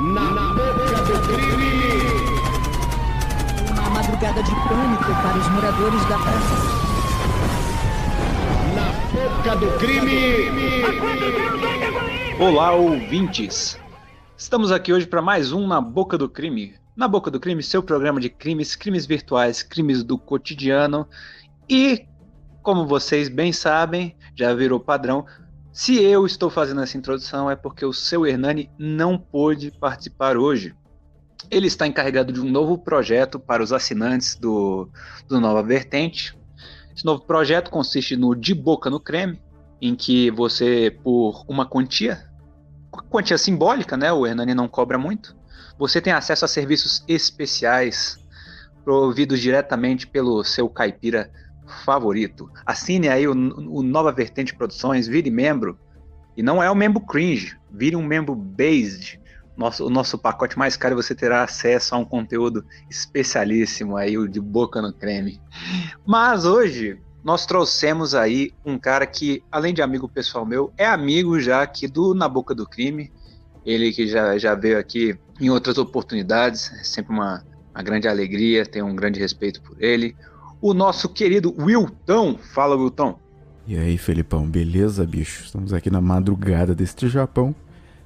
Na boca do crime! Uma madrugada de pânico para os moradores da praça. Na boca do crime! Olá, ouvintes! Estamos aqui hoje para mais um Na Boca do Crime. Na Boca do Crime, seu programa de crimes, crimes virtuais, crimes do cotidiano. E, como vocês bem sabem, já virou padrão, se eu estou fazendo essa introdução é porque o seu Hernani não pôde participar hoje. Ele está encarregado de um novo projeto para os assinantes do, do Nova Vertente. Esse novo projeto consiste no De Boca no Creme, em que você, por uma quantia, quantia simbólica, né? O Hernani não cobra muito. Você tem acesso a serviços especiais providos diretamente pelo seu caipira favorito. Assine aí o, o Nova Vertente Produções, vire membro. E não é o membro cringe, vire um membro based. Nosso, o nosso pacote mais caro você terá acesso a um conteúdo especialíssimo aí, o de boca no creme. Mas hoje nós trouxemos aí um cara que, além de amigo pessoal meu, é amigo já aqui do Na Boca do Crime. Ele que já, já veio aqui em outras oportunidades, é sempre uma, uma grande alegria, tenho um grande respeito por ele. O nosso querido Wilton. Fala, Wilton. E aí, Felipão, beleza, bicho? Estamos aqui na madrugada deste Japão.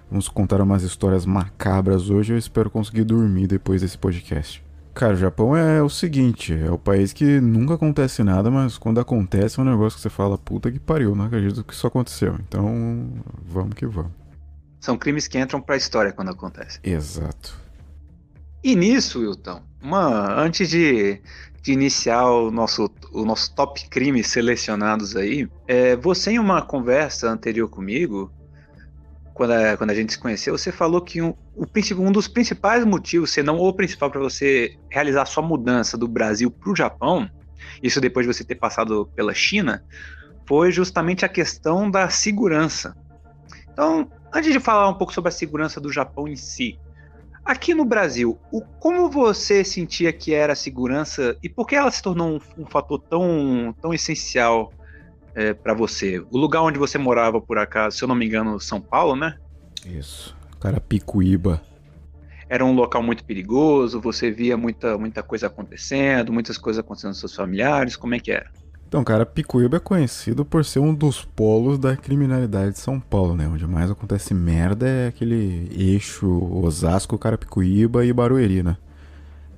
Vamos contar umas histórias macabras hoje. Eu espero conseguir dormir depois desse podcast. Cara, o Japão é o seguinte, é o país que nunca acontece nada, mas quando acontece é um negócio que você fala, puta que pariu, não acredito que isso aconteceu. Então, vamos que vamos. São crimes que entram pra história quando acontecem. Exato. E nisso, Wilton, uma, antes de, de iniciar o nosso, o nosso top crimes selecionados aí, é, você em uma conversa anterior comigo, quando a, quando a gente se conheceu, você falou que um, o, um dos principais motivos, se não o principal, para você realizar sua mudança do Brasil para o Japão, isso depois de você ter passado pela China, foi justamente a questão da segurança. Então, antes de falar um pouco sobre a segurança do Japão em si, aqui no Brasil, o, como você sentia que era a segurança e por que ela se tornou um, um fator tão, tão essencial é, para você? O lugar onde você morava, por acaso, se eu não me engano, São Paulo, né? Isso. Carapicuíba. Era um local muito perigoso, você via muita, muita coisa acontecendo, muitas coisas acontecendo com seus familiares, como é que era? Então, cara, Picuíba é conhecido por ser um dos polos da criminalidade de São Paulo, né? Onde mais acontece merda é aquele eixo Osasco, Carapicuíba e Barueri, né?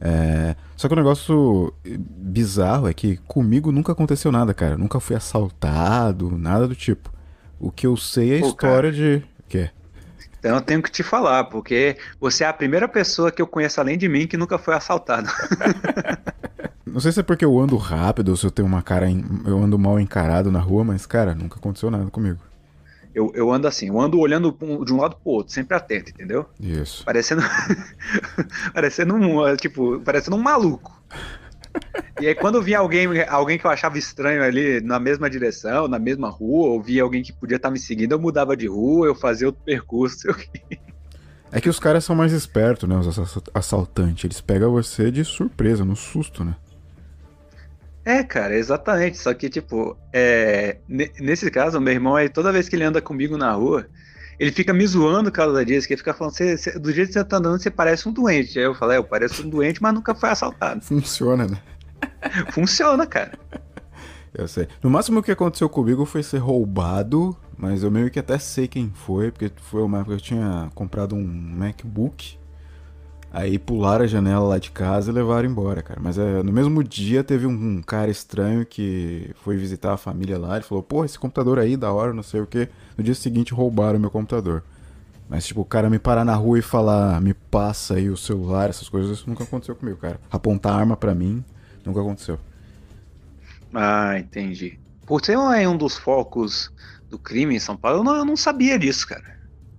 É... Só que o negócio bizarro é que comigo nunca aconteceu nada, cara. Nunca fui assaltado, nada do tipo. O que eu sei é a Pô, história cara. de. O quê? Então eu tenho que te falar, porque você é a primeira pessoa que eu conheço além de mim que nunca foi assaltado. Não sei se é porque eu ando rápido ou se eu tenho uma cara. Eu ando mal encarado na rua, mas, cara, nunca aconteceu nada comigo. Eu, eu ando assim, eu ando olhando de um lado pro outro, sempre atento, entendeu? Isso. Parecendo. parecendo um. Tipo, parecendo um maluco. E aí, quando vinha alguém, alguém que eu achava estranho ali na mesma direção, na mesma rua, ou via alguém que podia estar tá me seguindo, eu mudava de rua, eu fazia outro percurso. É que os caras são mais espertos, né? Os assaltantes. Eles pegam você de surpresa, no susto, né? É, cara, exatamente. Só que, tipo, é, nesse caso, meu irmão, aí, toda vez que ele anda comigo na rua, ele fica me zoando causa disso, que ele fica falando, você, você, do jeito que você tá andando, você parece um doente. Aí eu falei, é, eu pareço um doente, mas nunca foi assaltado. Funciona, né? Funciona, cara. Eu sei. No máximo o que aconteceu comigo foi ser roubado, mas eu meio que até sei quem foi, porque foi uma época que eu tinha comprado um MacBook Aí pularam a janela lá de casa e levaram embora, cara. Mas é, no mesmo dia teve um, um, cara estranho que foi visitar a família lá. Ele falou: Pô, esse computador aí, da hora, não sei o que. No dia seguinte roubaram meu computador. Mas, tipo, o cara me parar na rua e falar: Me passa aí o celular, essas coisas, isso nunca aconteceu comigo, cara. Apontar arma para mim, nunca aconteceu. Ah, entendi. Por ser um dos focos do crime em São Paulo, eu não, eu não sabia disso, cara.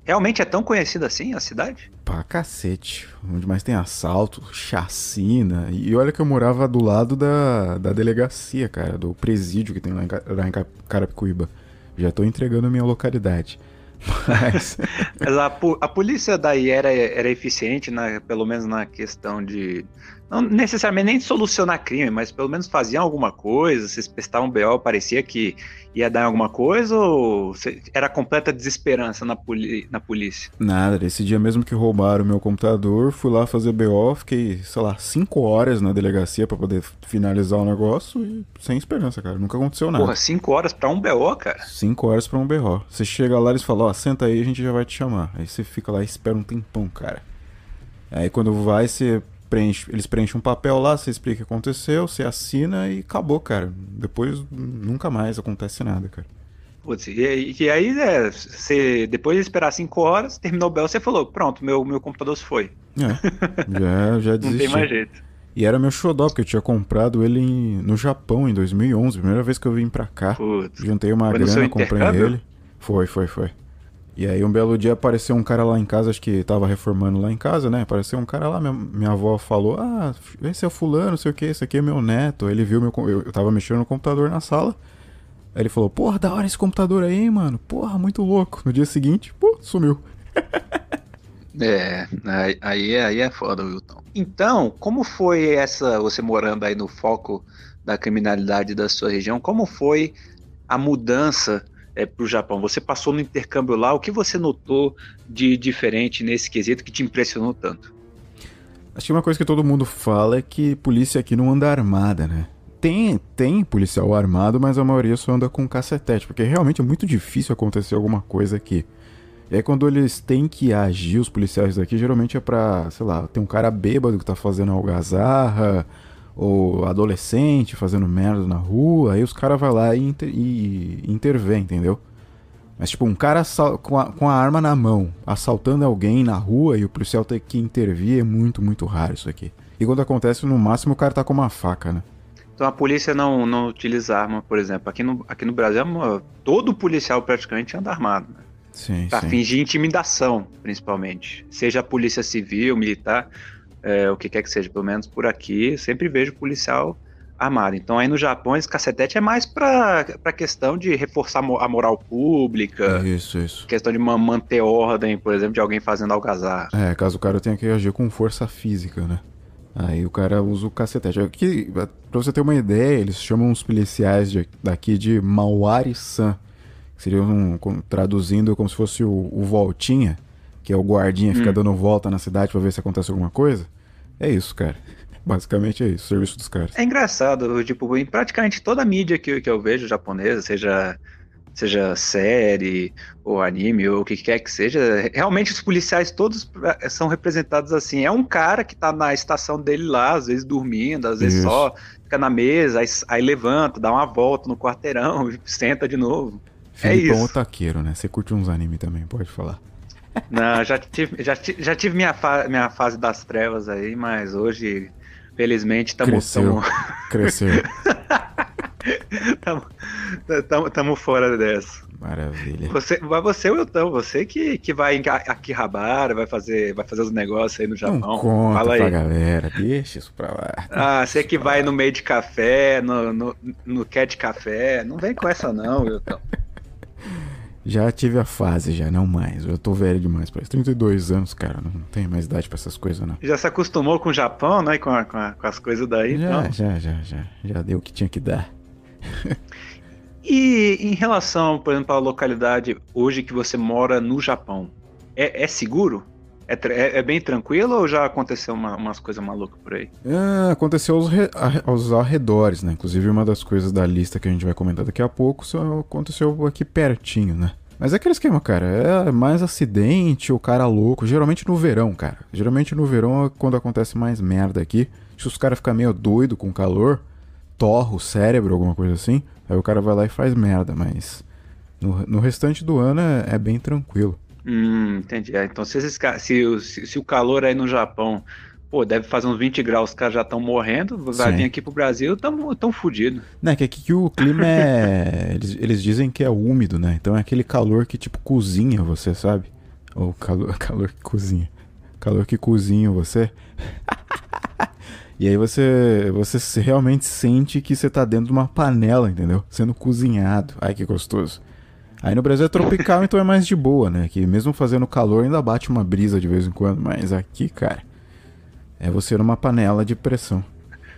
Realmente é tão conhecida assim a cidade? Pra cacete. Onde mais tem assalto, chacina. E olha que eu morava do lado da, da delegacia, cara, do presídio que tem lá em, lá em Carapicuíba. Já tô entregando a minha localidade. Mas. Mas a, a polícia daí era, era eficiente, na, pelo menos na questão de, não necessariamente nem solucionar crime, mas pelo menos faziam alguma coisa, vocês prestavam BO, parecia que ia dar alguma coisa ou era completa desesperança na, poli na polícia? Nada, esse dia mesmo que roubaram o meu computador, fui lá fazer BO, fiquei, sei lá, 5 horas na delegacia para poder finalizar o negócio e sem esperança, cara, nunca aconteceu nada. Porra, 5 horas para um BO, cara? 5 horas para um BO. Você chega lá e falam, ó, senta aí, a gente já vai te chamar. Aí você fica lá e espera um tempão, cara. Aí quando vai, você preenche, eles preenchem um papel lá, você explica o que aconteceu, você assina e acabou, cara. Depois nunca mais acontece nada, cara. Putz, e, e aí, é, você, depois de esperar 5 horas, terminou o bel, você falou, pronto, meu, meu computador se foi. É, já, já desisti. Não tem mais jeito. E era meu xodó, porque eu tinha comprado ele em, no Japão em 2011, primeira vez que eu vim pra cá. Putz, Juntei uma grana, comprei ele. Foi, foi, foi. E aí um belo dia apareceu um cara lá em casa, acho que tava reformando lá em casa, né? Apareceu um cara lá, minha, minha avó falou, ah, esse é o fulano, não sei o que, esse aqui é meu neto. Ele viu meu. Eu, eu tava mexendo no computador na sala. Aí ele falou, porra, da hora esse computador aí, mano. Porra, muito louco. No dia seguinte, pô, sumiu. é, aí, aí, é, aí é foda, Wilton. Então, como foi essa, você morando aí no foco da criminalidade da sua região, como foi a mudança é, para o Japão? Você passou no intercâmbio lá, o que você notou de diferente nesse quesito que te impressionou tanto? Acho que uma coisa que todo mundo fala é que polícia aqui não anda armada, né? Tem, tem policial armado, mas a maioria só anda com cacetete, porque realmente é muito difícil acontecer alguma coisa aqui. Aí quando eles têm que agir, os policiais daqui, geralmente é pra, sei lá, tem um cara bêbado que tá fazendo algazarra, ou adolescente fazendo merda na rua, aí os caras vão lá e, inter, e intervém, entendeu? Mas, tipo, um cara com a, com a arma na mão, assaltando alguém na rua e o policial ter que intervir é muito, muito raro isso aqui. E quando acontece, no máximo o cara tá com uma faca, né? Então a polícia não, não utiliza arma, por exemplo. Aqui no, aqui no Brasil, todo policial praticamente anda armado. Né? Sim, pra sim. fingir intimidação, principalmente. Seja a polícia civil, militar é, o que quer que seja, pelo menos por aqui, sempre vejo policial armado. Então aí no Japão esse cacetete é mais para questão de reforçar a moral pública. Isso, isso. Questão de manter ordem, por exemplo, de alguém fazendo algazarra. É, caso o cara tenha que agir com força física, né? Aí o cara usa o cacetete. Aqui, pra você ter uma ideia, eles chamam os policiais de, daqui de Mauari-san. Seria um, traduzindo como se fosse o, o Voltinha, que é o guardinha que hum. fica dando volta na cidade para ver se acontece alguma coisa. É isso, cara. Basicamente é isso, o serviço dos caras. É engraçado, tipo, em praticamente toda a mídia que, que eu vejo japonesa, seja seja série ou anime ou o que quer que seja, realmente os policiais todos eh, são representados assim. É um cara que tá na estação dele lá, às vezes dormindo, às vezes Isso. só fica na mesa, aí, aí, levanta, dá uma volta no quarteirão, senta de novo. Filipão é isso. Otaqueiro, né? Você curte uns anime também, pode falar. Não, já tive, já, já tive minha, fa minha fase das trevas aí, mas hoje, felizmente, estamos. Cresceu. Cresceu. Estamos fora dessa. Maravilha. Você, vai você, Wilton, você que, que vai aqui rabar, vai fazer, vai fazer os negócios aí no Japão. Não conta Fala aí. pra galera, deixa isso pra lá. Ah, você que vai no meio de café, no, no, no cat café, não vem com essa não, Wilton. Já tive a fase, já, não mais. Eu tô velho demais para isso. 32 anos, cara, não tenho mais idade para essas coisas, não. Já se acostumou com o Japão, né? Com, a, com, a, com as coisas daí, já, então. Já, já, já. Já deu o que tinha que dar. e em relação, por exemplo, à localidade hoje que você mora no Japão, é, é seguro? É, é, é, bem tranquilo ou já aconteceu uma, umas coisas malucas por aí? É, aconteceu aos, re, aos arredores, né? Inclusive, uma das coisas da lista que a gente vai comentar daqui a pouco só aconteceu aqui pertinho, né? Mas é aquele esquema, cara. É mais acidente ou cara louco. Geralmente no verão, cara. Geralmente no verão é quando acontece mais merda aqui. Se os caras ficam meio doido com calor, torra o cérebro, alguma coisa assim. Aí o cara vai lá e faz merda. Mas no, no restante do ano é, é bem tranquilo. Hum, entendi. É, então, se, esses, se, se, se, o calor aí no Japão, pô, deve fazer uns 20 graus, os caras já estão morrendo, vai vir aqui pro Brasil, tão, tão fudido. Não, é que aqui que o clima é. eles, eles dizem que é úmido, né? Então é aquele calor que, tipo, cozinha você, sabe? Ou calor, calor que cozinha. Calor que cozinha você. e aí você, você realmente sente que você tá dentro de uma panela, entendeu? Sendo cozinhado. Ai, que gostoso. Aí no Brasil é tropical, então é mais de boa, né? Que mesmo fazendo calor ainda bate uma brisa de vez em quando, mas aqui, cara, É você numa panela de pressão.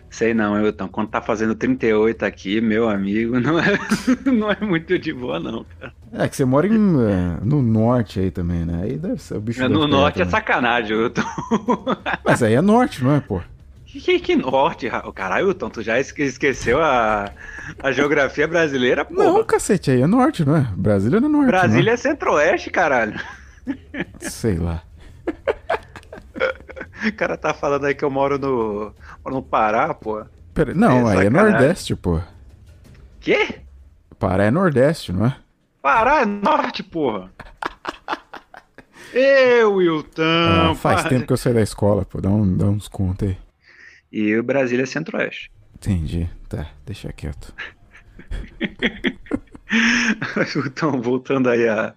Sei não, Elton. Quando tá fazendo 38 aqui, meu amigo, não é, não é muito de boa, não, cara. É que você mora em, é, no norte aí também, né? Aí deve ser o bicho. É, no norte é sacanagem, Elton. Mas aí é norte, não é, pô? Que, que, norte, ra- caralho, Elton, tu já esque- esqueceu a, a geografia brasileira, pô. Não, cacete, aí é norte, não é? Brasília não é norte. Brasília é centro-oeste, caralho. Não? Sei lá. O cara tá falando aí que eu moro no, moro no Pará, pô. Pera, não, É aí é sacanagem. nordeste, pô. Quê? Pará é nordeste, não é? Pará é norte, porra. Eu, Wilton. Ah, faz tempo que eu saí da escola, pô. Dá, um, dá uns contos aí. E o Brasília é centro-oeste. Entendi. Tá, deixa quieto. Então, voltando aí a,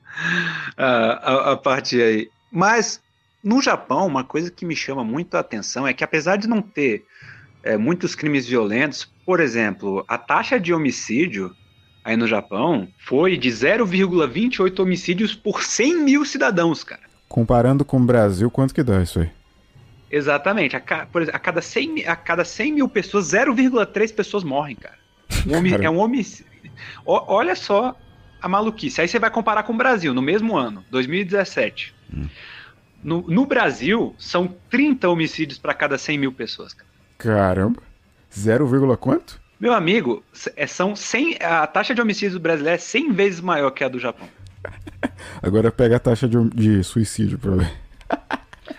a, a, a parte aí. Mas, no Japão, uma coisa que me chama muito a atenção é que, apesar de não ter é, muitos crimes violentos, por exemplo, a taxa de homicídio aí no Japão foi de 0,28 homicídios por 100 mil cidadãos, cara. Comparando com o Brasil, quanto que dá isso aí? Exatamente. A, ca- por exemplo, a cada 100, mi- a cada 100 mil pessoas, 0,3 pessoas morrem, cara. Um homi- Cara. é um homicídio. Olha só a maluquice. Aí você vai comparar com o Brasil, no mesmo ano, 2017. Hum. No, no Brasil, são 30 homicídios para cada 100 mil pessoas. cara. Caramba. 0, vírgula quanto? Meu amigo, é- são 100, a taxa de homicídios brasileira é 100 vezes maior que a do Japão. Agora pega a taxa de, de suicídio pra ver.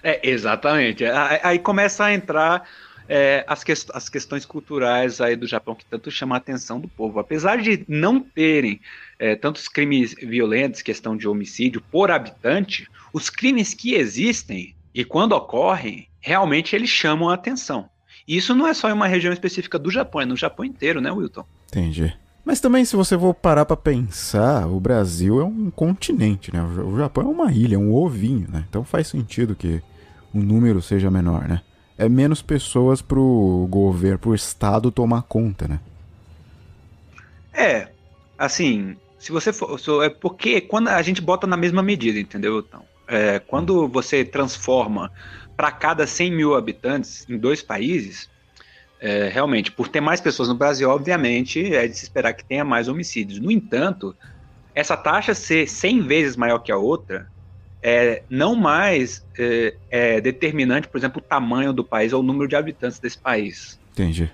É, exatamente. Aí começa a entrar é, as, ques- as questões culturais aí do Japão que tanto chamam a atenção do povo. Apesar de não terem é, tantos crimes violentos, questão de homicídio por habitante, os crimes que existem e quando ocorrem, realmente eles chamam a atenção. E isso não é só em uma região específica do Japão, é no Japão inteiro, né, Wilton? Entendi. Mas também, se você for parar pra pensar, o Brasil é um continente, né? O Ja- O Japão é uma ilha, é um ovinho, né? Então faz sentido que o número seja menor, né? É menos pessoas pro governo, pro Estado tomar conta, né? É, assim, se você for. É porque quando a gente bota na mesma medida, entendeu? Então, é, quando você transforma para cada 100 mil habitantes em dois países, é, realmente, por ter mais pessoas no Brasil, obviamente, é de se esperar que tenha mais homicídios. No entanto, essa taxa ser 100 vezes maior que a outra é não mais é, é determinante, por exemplo, o tamanho do país ou o número de habitantes desse país Entendi.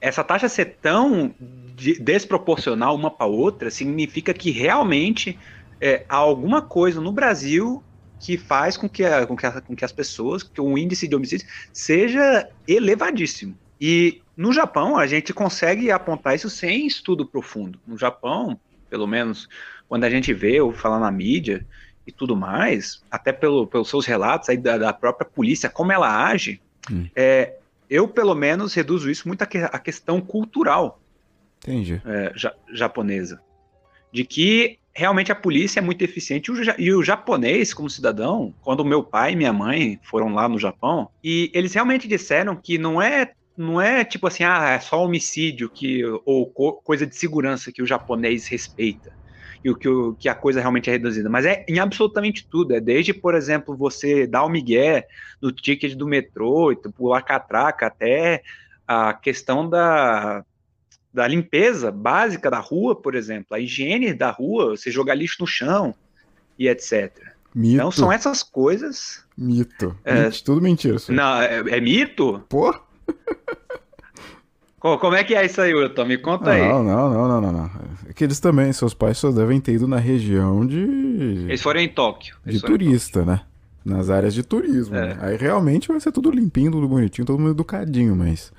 essa taxa ser tão de- desproporcional uma para outra significa que realmente é, há alguma coisa no Brasil que faz com que, a- com, que a- com que as pessoas, que o índice de homicídio seja elevadíssimo. E no Japão a gente consegue apontar isso sem estudo profundo. No Japão, pelo menos quando a gente vê ou fala na mídia e tudo mais, até pelo, pelos seus relatos aí da, da própria polícia, como ela age, Hum. é, eu pelo menos reduzo isso muito à que- à questão cultural Entendi. é, ja- japonesa. De que realmente a polícia é muito eficiente. E o, ja- o japonês, como cidadão, quando meu pai e minha mãe foram lá no Japão, e eles realmente disseram que não é. Não é tipo assim, ah, é só homicídio que, ou co- coisa de segurança que o japonês respeita e o que, o que a coisa realmente é reduzida, mas é em absolutamente tudo. É desde, por exemplo, você dar o migué no ticket do metrô, e pular catraca, até a questão da, da limpeza básica da rua, por exemplo, a higiene da rua, você jogar lixo no chão e etc. Mito. Então são essas coisas. Mito. É. Menti- Tudo mentira. Isso. aí. Não, é, é mito? Pô? Co- Como é que é isso aí, Wilton? Me conta aí. Não, não, não, não, não. É que eles também, seus pais só devem ter ido na região de. Eles foram em Tóquio. de Eles em turista, né? Nas áreas de turismo. É. né? Aí realmente vai ser tudo limpinho, tudo bonitinho, todo mundo educadinho, mas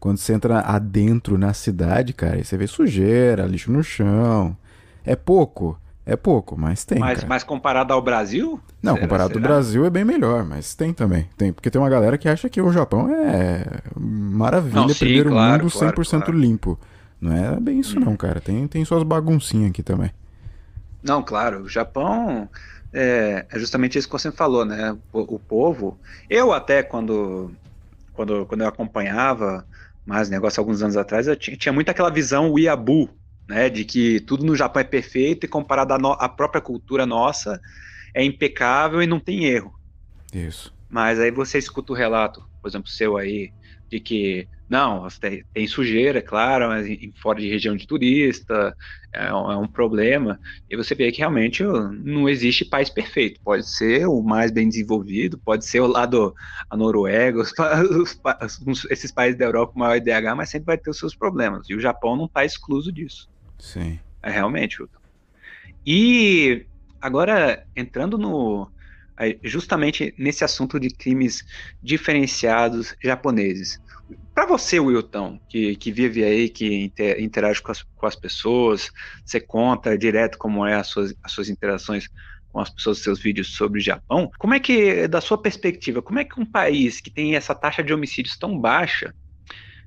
quando você entra adentro na cidade, cara, você vê sujeira, lixo no chão. É pouco, é pouco, mas tem. Mas, mas comparado ao Brasil? Não, será- comparado ao será? Brasil é bem melhor, mas tem também. Tem, porque tem uma galera que acha que o Japão é maravilha, Não, sim, primeiro claro, mundo, claro, 100% claro. limpo. Não é bem isso não, cara. Tem, tem suas baguncinhas aqui também. Não, claro, o Japão é, é justamente isso que você falou, né? O, o povo. Eu até quando, quando, quando eu acompanhava mais negócio alguns anos atrás, eu tinha, tinha muito aquela visão Weeaboo, né? De que tudo no Japão é perfeito e comparado à, no- à própria cultura nossa é impecável e não tem erro. Isso. Mas aí você escuta o relato, por exemplo, seu aí, de que não, tem, tem sujeira, é claro, mas em, fora de região de turista é um, é um, problema. E você vê que realmente não existe país perfeito. Pode ser o mais bem desenvolvido, pode ser o lado a Noruega, os, os, esses países da Europa com maior IDH, mas sempre vai ter os seus problemas. E o Japão não está excluso disso. Sim. É realmente. E agora entrando no justamente nesse assunto de crimes diferenciados japoneses. Para você, Wilton, que, que vive aí, que interage com as, com as pessoas, você conta direto como é as suas, as suas interações com as pessoas, seus vídeos sobre o Japão, como é que, da sua perspectiva, como é que um país que tem essa taxa de homicídios tão baixa,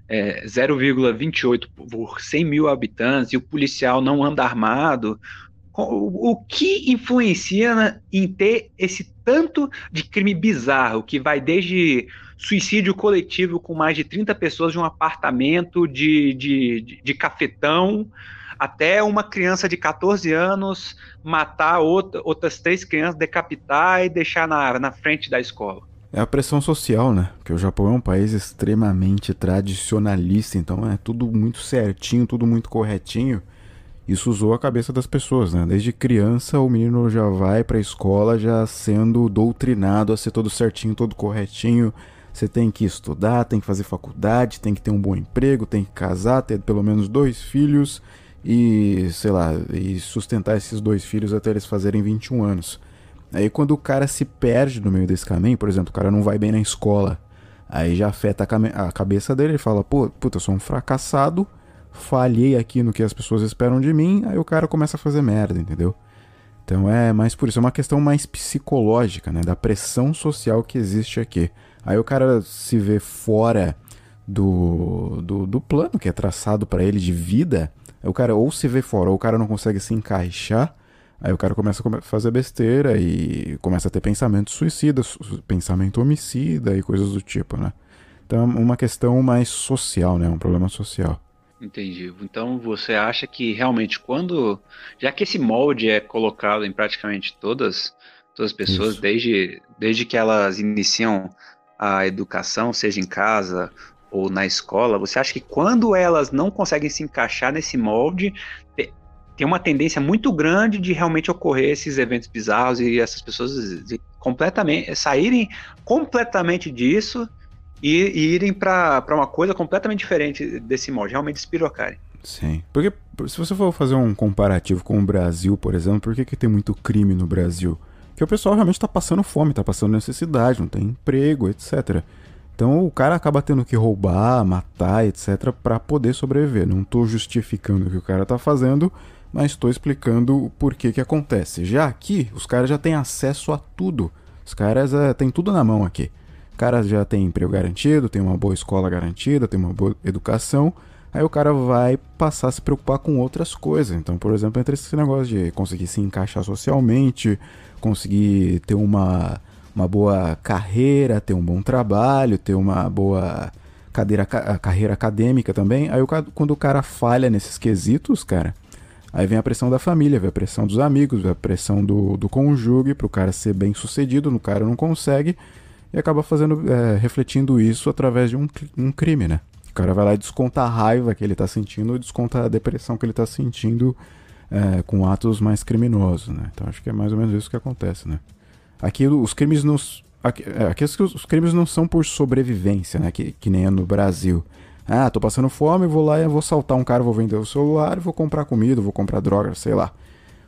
é, 0,28 por 100 mil habitantes, e o policial não anda armado, o, o que influencia em ter esse tanto de crime bizarro, que vai desde suicídio coletivo com mais de 30 pessoas de um apartamento de, de, de, de cafetão, até uma criança de 14 anos matar outra, outras três crianças, decapitar e deixar na, na frente da escola. É a pressão social, né? Porque o Japão é um país extremamente tradicionalista, então é tudo muito certinho, tudo muito corretinho. Isso usou a cabeça das pessoas, né? Desde criança o menino já vai para a escola já sendo doutrinado a ser todo certinho, todo corretinho. Você tem que estudar, tem que fazer faculdade, tem que ter um bom emprego, tem que casar, ter pelo menos dois filhos e, sei lá, e sustentar esses dois filhos até eles fazerem 21 anos. Aí quando o cara se perde no meio desse caminho, por exemplo, o cara não vai bem na escola, aí já afeta a, a cabeça dele, ele fala, pô, puta, eu sou um fracassado, falhei aqui no que as pessoas esperam de mim, aí o cara começa a fazer merda, entendeu? Então é mais por isso, é uma questão mais psicológica, né? Da pressão social que existe aqui. Aí o cara se vê fora do, do, do plano que é traçado para ele de vida, o cara ou se vê fora, ou o cara não consegue se encaixar, aí o cara começa a fazer besteira e começa a ter pensamentos suicidas, pensamento homicida e coisas do tipo, né? Então é uma questão mais social, né? Um problema social. Entendi. Então você acha que realmente quando, já que esse molde é colocado em praticamente todas, todas as pessoas, desde, desde que elas iniciam a educação, seja em casa ou na escola, você acha que quando elas não conseguem se encaixar nesse molde, tem uma tendência muito grande de realmente ocorrer esses eventos bizarros e essas pessoas completamente saírem completamente disso e, e irem para uma coisa completamente diferente desse molde, realmente espirocarem. Sim. Porque se você for fazer um comparativo com o Brasil, por exemplo, por que, que tem muito crime no Brasil? Porque o pessoal realmente está passando fome, está passando necessidade, não tem emprego, etc. Então o cara acaba tendo que roubar, matar, etc, para poder sobreviver. Não estou justificando o que o cara está fazendo, mas estou explicando o porquê que acontece. Já aqui, os caras já têm acesso a tudo. Os caras é, têm tudo na mão aqui cara já tem emprego garantido, tem uma boa escola garantida, tem uma boa educação, aí o cara vai passar a se preocupar com outras coisas. Então, por exemplo, entre esse negócio de conseguir se encaixar socialmente, conseguir ter uma, uma boa carreira, ter um bom trabalho, ter uma boa cadeira, carreira acadêmica também. Aí quando o cara falha nesses quesitos, cara, aí vem a pressão da família, vem a pressão dos amigos, vem a pressão do, do cônjuge para o cara ser bem sucedido, o cara não consegue e acaba fazendo, é, refletindo isso através de um, um crime, né? O cara vai lá e desconta a raiva que ele está sentindo, desconta a depressão que ele está sentindo é, com atos mais criminosos, né? Então acho que é mais ou menos isso que acontece, né? Aqui os crimes não, aqui, é, aqui os crimes não são por sobrevivência, né? Que, que nem é no Brasil. Ah, tô passando fome, vou lá e vou saltar um cara, vou vender o celular, vou comprar comida, vou comprar droga, sei lá.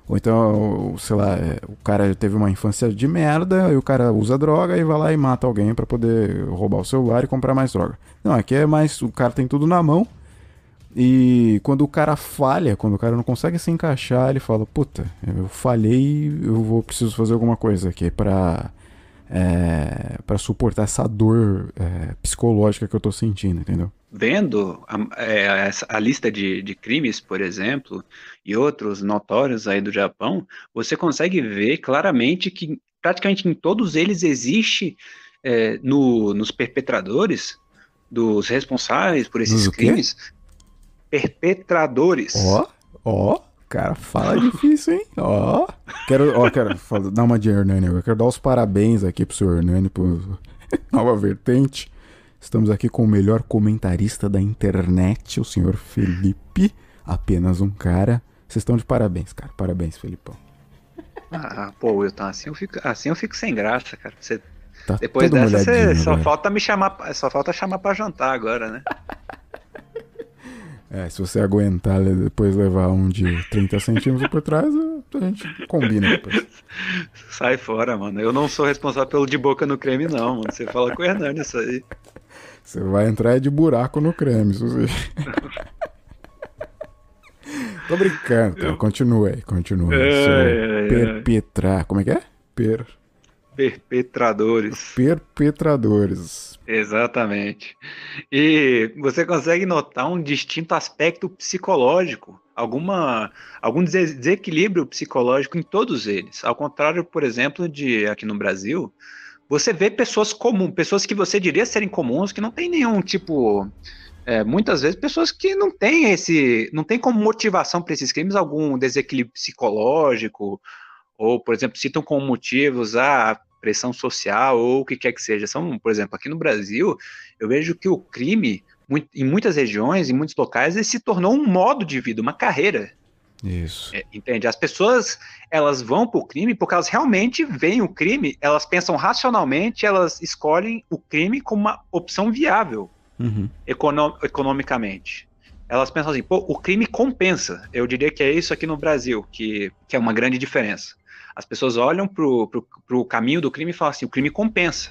Ou então, sei lá, é, o cara teve uma infância de merda e o cara usa droga e vai lá e mata alguém para poder roubar o celular e comprar mais droga. Não, aqui é mais. O cara tem tudo na mão. E quando o cara falha, quando o cara não consegue se encaixar, ele fala: Puta, eu falhei, eu vou preciso fazer alguma coisa aqui pra, é, suportar essa dor é, psicológica que eu tô sentindo, entendeu? Vendo a, é, a lista de, de, crimes, por exemplo, e outros notórios aí do Japão, você consegue ver claramente que praticamente em todos eles existe é, no, nos perpetradores, dos responsáveis por esses crimes, perpetradores. Ó, ó, cara fala difícil, hein? Ó. Quero, ó, quero dar uma de Hernani agora. Quero dar os parabéns aqui pro senhor Hernani por nova vertente. Estamos aqui com o melhor comentarista da internet, o senhor Felipe. Apenas um cara. Vocês estão de parabéns, cara. Parabéns, Felipão. Ah, pô, Wilton, assim eu fico, assim eu fico sem graça, cara. Você- Tá depois dessa, você só falta me chamar, só falta chamar pra jantar agora, né? É, se você aguentar depois levar um de 30 centímetros por trás, a gente combina depois. Sai fora, mano. Eu não sou responsável pelo de boca no creme, não, mano. Você fala com o Hernani isso aí. Você vai entrar de buraco no creme, Suzy. Tô brincando, cara. Continua aí, continua. Seu ai, ai. perpetrar. Como é que é? Per... Perpetradores. Perpetradores. Exatamente. E você consegue notar um distinto aspecto psicológico, alguma, algum des- desequilíbrio psicológico em todos eles. Ao contrário, por exemplo, de aqui no Brasil, você vê pessoas comuns, pessoas que você diria serem comuns, que não tem nenhum tipo. é, muitas vezes pessoas que não têm esse. não tem como motivação para esses crimes algum desequilíbrio psicológico, ou, por exemplo, citam como motivos a pressão social ou o que quer que seja. São, por exemplo, aqui no Brasil, eu vejo que o crime, em muitas regiões, em muitos locais, ele se tornou um modo de vida, uma carreira. Isso. É, entende? As pessoas elas vão para o crime porque elas realmente veem o crime, elas pensam racionalmente, elas escolhem o crime como uma opção viável Uhum. econo- economicamente. Elas pensam assim, pô, o crime compensa. Eu diria que é isso aqui no Brasil, que, que é uma grande diferença. As pessoas olham pro, pro, pro caminho do crime e falam assim, o crime compensa.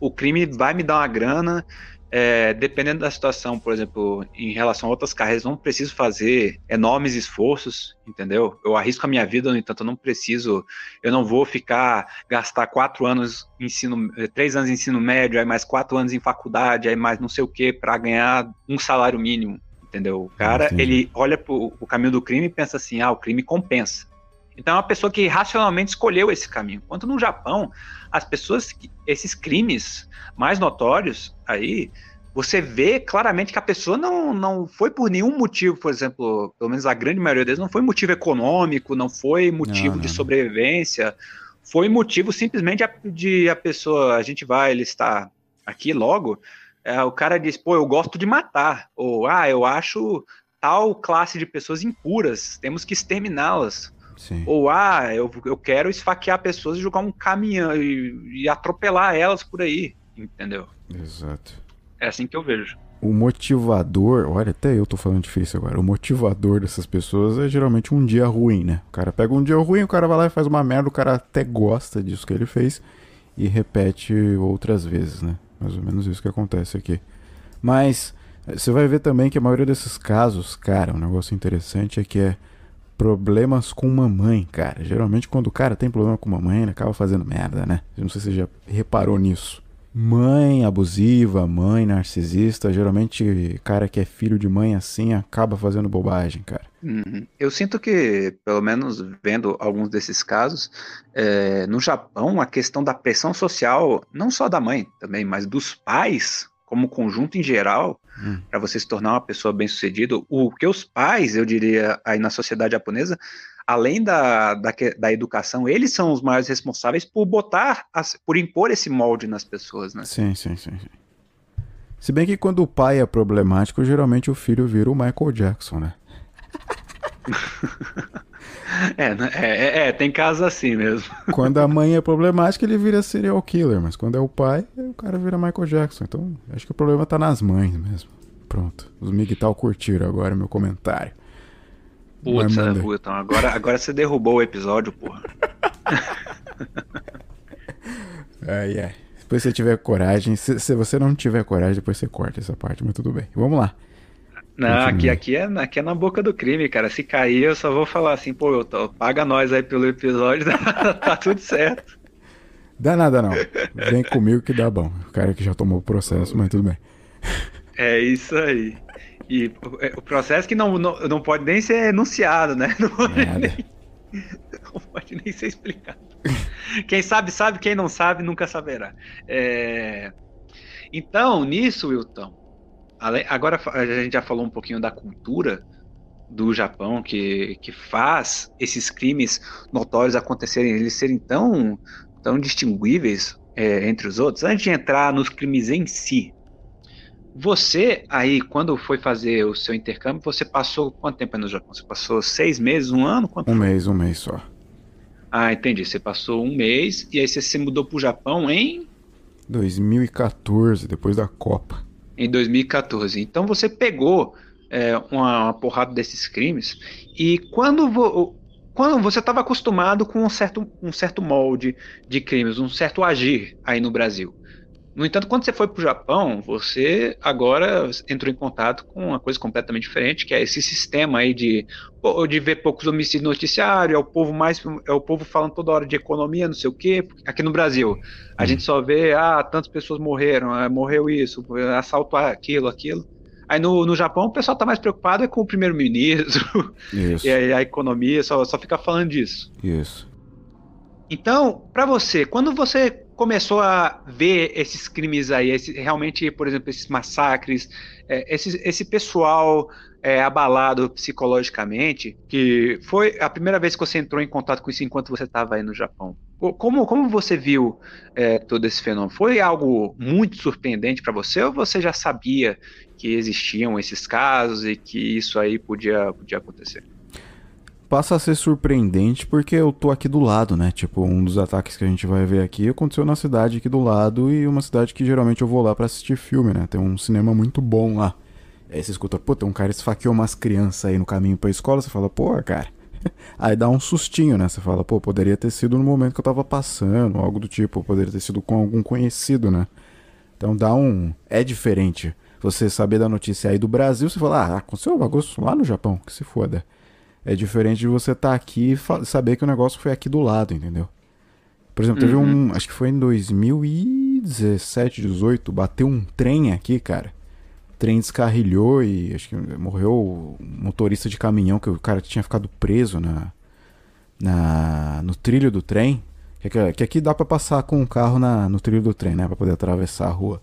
O crime vai me dar uma grana, é, dependendo da situação, por exemplo, em relação a outras carreiras, não preciso fazer enormes esforços, entendeu? Eu arrisco a minha vida, no entanto, eu não preciso, eu não vou ficar, gastar quatro anos ensino, eh, três anos de ensino médio, aí mais quatro anos em faculdade, aí mais não sei o que, para ganhar um salário mínimo, entendeu? O cara, Entendi. ele olha pro o caminho do crime e pensa assim, ah, o crime compensa. Então é uma pessoa que racionalmente escolheu esse caminho. Enquanto no Japão, as pessoas, esses crimes mais notórios aí, você vê claramente que a pessoa não, não foi por nenhum motivo, por exemplo, pelo menos a grande maioria deles, não foi motivo econômico, não foi motivo Não, de não. sobrevivência, foi motivo simplesmente de a pessoa, a gente vai listar aqui logo, é, o cara diz, pô, eu gosto de matar, ou ah, eu acho tal classe de pessoas impuras, temos que exterminá-las. Sim. Ou, ah, eu, eu quero esfaquear pessoas e jogar um caminhão e, e atropelar elas por aí, entendeu? Exato. É assim que eu vejo. O motivador, olha, até eu tô falando difícil agora. O motivador dessas pessoas é geralmente um dia ruim, né? O cara pega um dia ruim, o cara vai lá e faz uma merda, o cara até gosta disso que ele fez e repete outras vezes, né? Mais ou menos isso que acontece aqui. Mas eh, você vai ver também que a maioria desses casos, cara, um negócio interessante é que é problemas com mamãe, cara. Geralmente quando o cara tem problema com mamãe, ele acaba fazendo merda, né? Eu não sei se você já reparou nisso. Mãe abusiva, mãe narcisista, geralmente cara que é filho de mãe assim acaba fazendo bobagem, cara. Uhum. Eu sinto que, pelo menos vendo alguns desses casos, é, no Japão, a questão da pressão social, não só da mãe também, mas dos pais, como conjunto em geral, Hum. para você se tornar uma pessoa bem-sucedida, o que os pais, eu diria, aí na sociedade japonesa, além da, da, da educação, eles são os maiores responsáveis por botar, as- por impor esse molde nas pessoas, né? Sim, sim, sim, sim. Se bem que quando o pai é problemático, geralmente o filho vira o Michael Jackson, né? É, né? é, é, é, tem casos assim mesmo. Quando a mãe é problemática, ele vira serial killer, mas quando é o pai, o cara vira Michael Jackson. Então, acho que o problema tá nas mães mesmo. Pronto. Os Miguel curtiram agora meu comentário. Putz, é, puta, agora, agora você derrubou o episódio, porra. Ai, ai. Depois você tiver coragem, se, se você não tiver coragem, depois você corta essa parte, mas tudo bem. Vamos lá. Não, aqui, aqui, é, aqui é na boca do crime, cara. Se cair, eu só vou falar assim, pô, eu tô- paga nós aí pelo episódio, tá tudo certo. Dá nada não. Vem comigo que dá bom. O cara que já tomou o processo, mas tudo bem. É isso aí. E o- é, o processo que não, não, não pode nem ser enunciado, né? Não pode, nem, não pode nem ser explicado. Quem sabe, sabe. Quem não sabe, nunca saberá. É, Então, nisso, Wilton, agora a gente já falou um pouquinho da cultura do Japão que, que faz esses crimes notórios acontecerem, eles serem tão, tão distinguíveis é, entre os outros? Antes de entrar nos crimes em si, você aí, quando foi fazer o seu intercâmbio, você passou quanto tempo no Japão? Você passou seis meses, um ano? Quanto um mês, um mês só. Ah, entendi. Você passou um mês e aí você se mudou pro Japão em 2014, depois da Copa. Em 2014. Então você pegou é, uma, uma porrada desses crimes e quando, vo- quando você estava acostumado com um certo, um certo molde de crimes, um certo agir aí no Brasil. No entanto, quando você foi para o Japão, você agora entrou em contato com uma coisa completamente diferente, que é esse sistema aí de, de ver poucos homicídios no noticiário, é o povo mais é o povo falando toda hora de economia, não sei o quê. Aqui no Brasil, a gente só vê, ah, tantas pessoas morreram, ah, morreu isso, assalto aquilo, aquilo. Aí no, no Japão o pessoal tá mais preocupado é com o primeiro-ministro e aí a economia, só, só fica falando disso. isso. Então, para você, quando você começou a ver esses crimes aí, esse- realmente, por exemplo, esses massacres, é, esse, esse pessoal é, abalado psicologicamente, que foi a primeira vez que você entrou em contato com isso enquanto você estava aí no Japão. Co- Como, como você viu é, todo esse fenômeno? Foi algo muito surpreendente para você ou você já sabia que existiam esses casos e que isso aí podia, podia acontecer? Passa a ser surpreendente porque eu tô aqui do lado, né? Tipo, um dos ataques que a gente vai ver aqui aconteceu na cidade aqui do lado e uma cidade que geralmente eu vou lá pra assistir filme, né? Tem um cinema muito bom lá. Aí você escuta, pô, tem um cara que esfaqueou umas crianças aí no caminho pra escola, você fala, pô, cara. Aí dá um sustinho, né? Você fala, pô, poderia ter sido no momento que eu tava passando, algo do tipo, poderia ter sido com algum conhecido, né? Então dá um. É diferente. Você saber da notícia aí do Brasil, você fala, ah, aconteceu um bagulho lá no Japão, que se foda. É diferente de você estar aqui e saber que o negócio foi aqui do lado, entendeu? Por exemplo, teve Uhum. um. Acho que foi em 2017, 18, bateu um trem aqui, cara. O trem descarrilhou e acho que morreu o motorista de caminhão, que o cara tinha ficado preso na, na no trilho do trem. Que, que- aqui dá pra passar com o carro na, no trilho do trem, né? Pra poder atravessar a rua.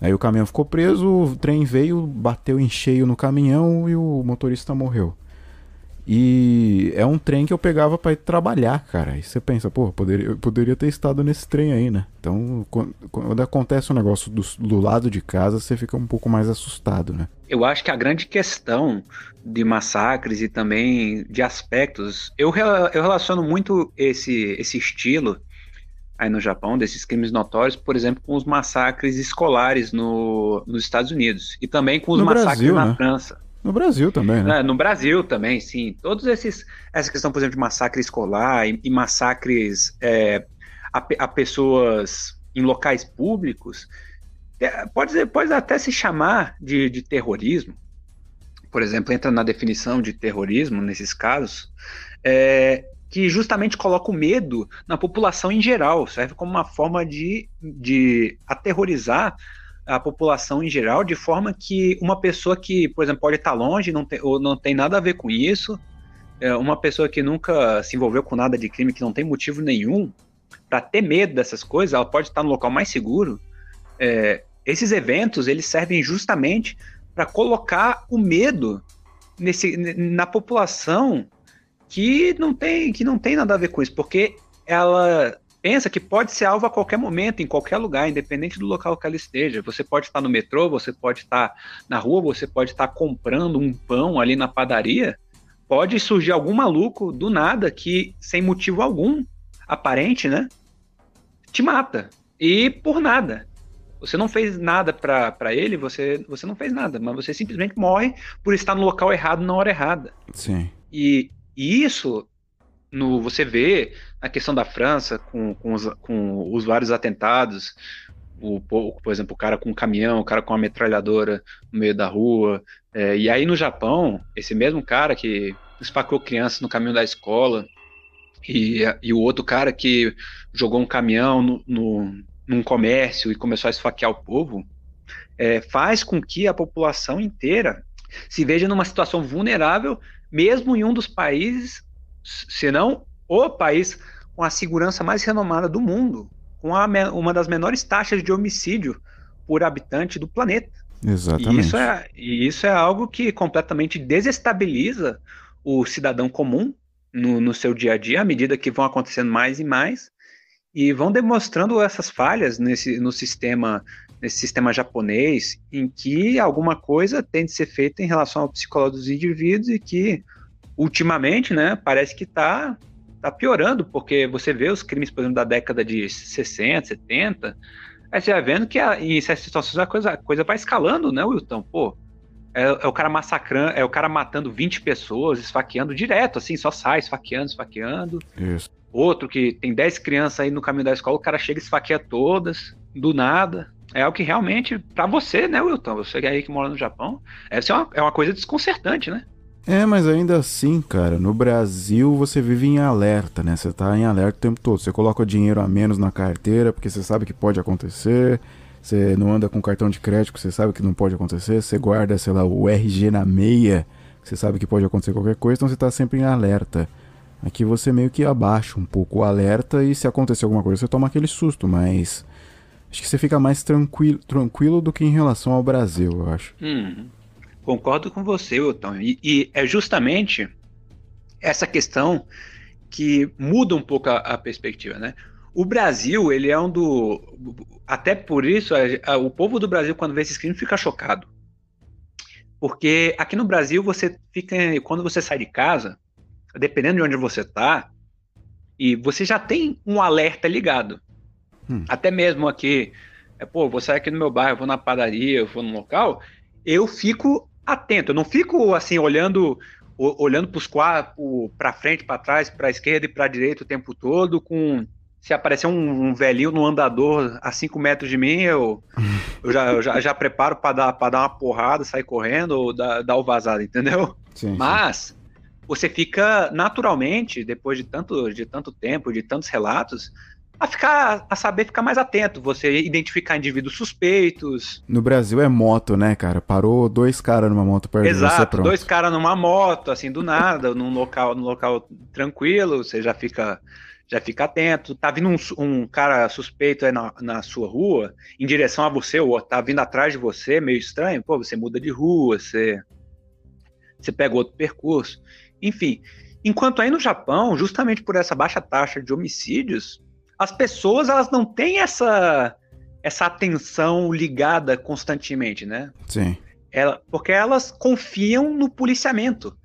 Aí o caminhão ficou preso, o trem veio, bateu em cheio no caminhão e o motorista morreu. E é um trem que eu pegava pra ir trabalhar, cara. E você pensa, pô, eu poderia, eu poderia ter estado nesse trem aí, né? Então, quando, quando acontece um negócio do, do lado de casa, você fica um pouco mais assustado, né? Eu acho que a grande questão de massacres e também de aspectos, eu, eu relaciono muito esse, esse estilo aí no Japão, desses crimes notórios, por exemplo, com os massacres escolares no, nos Estados Unidos e também com os No massacres Brasil, na né? França. No Brasil também, né? É, no Brasil também, sim. Todos esses. Essa questão, por exemplo, de massacre escolar e, e massacres é, a, a pessoas em locais públicos, é, pode, pode até se chamar de, de terrorismo. Por exemplo, entra na definição de terrorismo nesses casos, é, que justamente coloca o medo na população em geral, serve como uma forma de, de aterrorizar a população em geral, de forma que uma pessoa que, por exemplo, pode estar longe, não tem, ou não tem nada a ver com isso, é, uma pessoa que nunca se envolveu com nada de crime, que não tem motivo nenhum para ter medo dessas coisas, ela pode estar no local mais seguro. É, esses eventos eles servem justamente para colocar o medo nesse, na população que não tem que não tem nada a ver com isso, porque ela pensa que pode ser alvo a qualquer momento, em qualquer lugar, independente do local que ela esteja. Você pode estar no metrô, você pode estar na rua, você pode estar comprando um pão ali na padaria. Pode surgir algum maluco do nada que, sem motivo algum, aparente, né? Te mata. E por nada. Você não fez nada para ele, você, você não fez nada, mas você simplesmente morre por estar no local errado na hora errada. Sim. E, e isso no, você vê na questão da França com, com, os, com os vários atentados, o, po- por exemplo, o cara com um caminhão, o cara com uma metralhadora no meio da rua. É, e aí no Japão, esse mesmo cara que esfaqueou crianças no caminho da escola, e, e o outro cara que jogou um caminhão no, no- num comércio e começou a esfaquear o povo, é, faz com que a população inteira se veja numa situação vulnerável, mesmo em um dos países, se não o país com a segurança mais renomada do mundo, com a uma das menores taxas de homicídio por habitante do planeta. Exatamente. E isso, é, e isso é algo que completamente desestabiliza o cidadão comum no, no seu dia a dia, à medida que vão acontecendo mais e mais, e vão demonstrando essas falhas nesse, no sistema nesse sistema japonês, em que alguma coisa tem de ser feita em relação ao psicológico dos indivíduos e que, ultimamente, né, parece que está tá piorando, porque você vê os crimes, por exemplo, da década de 60, 70, aí você vai vendo que a, em certas situações a coisa, a coisa vai escalando, né, Wilton? Pô, é, é, o cara massacrando, é o cara matando 20 pessoas, esfaqueando direto, assim, só sai esfaqueando, esfaqueando. Isso. Outro que tem 10 crianças aí no caminho da escola, o cara chega e esfaqueia todas, do nada. É o que realmente, para você, né, Wilton? Você aí que mora no Japão, essa é uma, é uma coisa desconcertante, né? É, mas ainda assim, cara, no Brasil você vive em alerta, né? Você tá em alerta o tempo todo. Você coloca dinheiro a menos na carteira porque você sabe que pode acontecer. Você não anda com cartão de crédito, você sabe que não pode acontecer. Você guarda, sei lá, o RG na meia, você sabe que pode acontecer qualquer coisa, então você tá sempre em alerta. Aqui você meio que abaixa um pouco o alerta e se acontecer alguma coisa você toma aquele susto, mas acho que você fica mais tranquilo, tranquilo do que em relação ao Brasil, eu acho. Hum, concordo com você, Wilton. E, e, é justamente essa questão que muda um pouco a, a perspectiva, né? O Brasil, ele é um do. Até por isso, a, a, o povo do Brasil, quando vê esses crimes, fica chocado. Porque aqui no Brasil, você fica. Quando você sai de casa, dependendo de onde você está, e você já tem um alerta ligado. Hum. Até mesmo aqui, é, pô, vou sair aqui no meu bairro, vou na padaria, eu vou no local, eu fico atento, eu não fico assim olhando olhando para frente, para trás, para a esquerda e para a direita o tempo todo com se aparecer um, um, velhinho no andador a 5 metros de mim, eu, eu, já, eu já, já, preparo para dar, dar uma porrada, sair correndo ou dar, dar o vazado, entendeu? Sim, Mas você fica naturalmente, depois de tanto, de tanto tempo, de tantos relatos, a ficar a saber ficar mais atento, você identificar indivíduos suspeitos. No Brasil é moto, né, cara? Parou dois caras numa moto perto Exato, você, pronto. dois caras numa moto, assim, do nada, num local, num local tranquilo, você já fica já fica atento. Tá vindo um, um cara suspeito aí na, na, sua rua, em direção a você, ou tá vindo atrás de você, meio estranho, pô, você muda de rua, você, você pega outro percurso. Enfim, enquanto aí no Japão, justamente por essa baixa taxa de homicídios, as pessoas elas não têm essa, essa atenção ligada constantemente, né? Sim. Ela, porque elas confiam no policiamento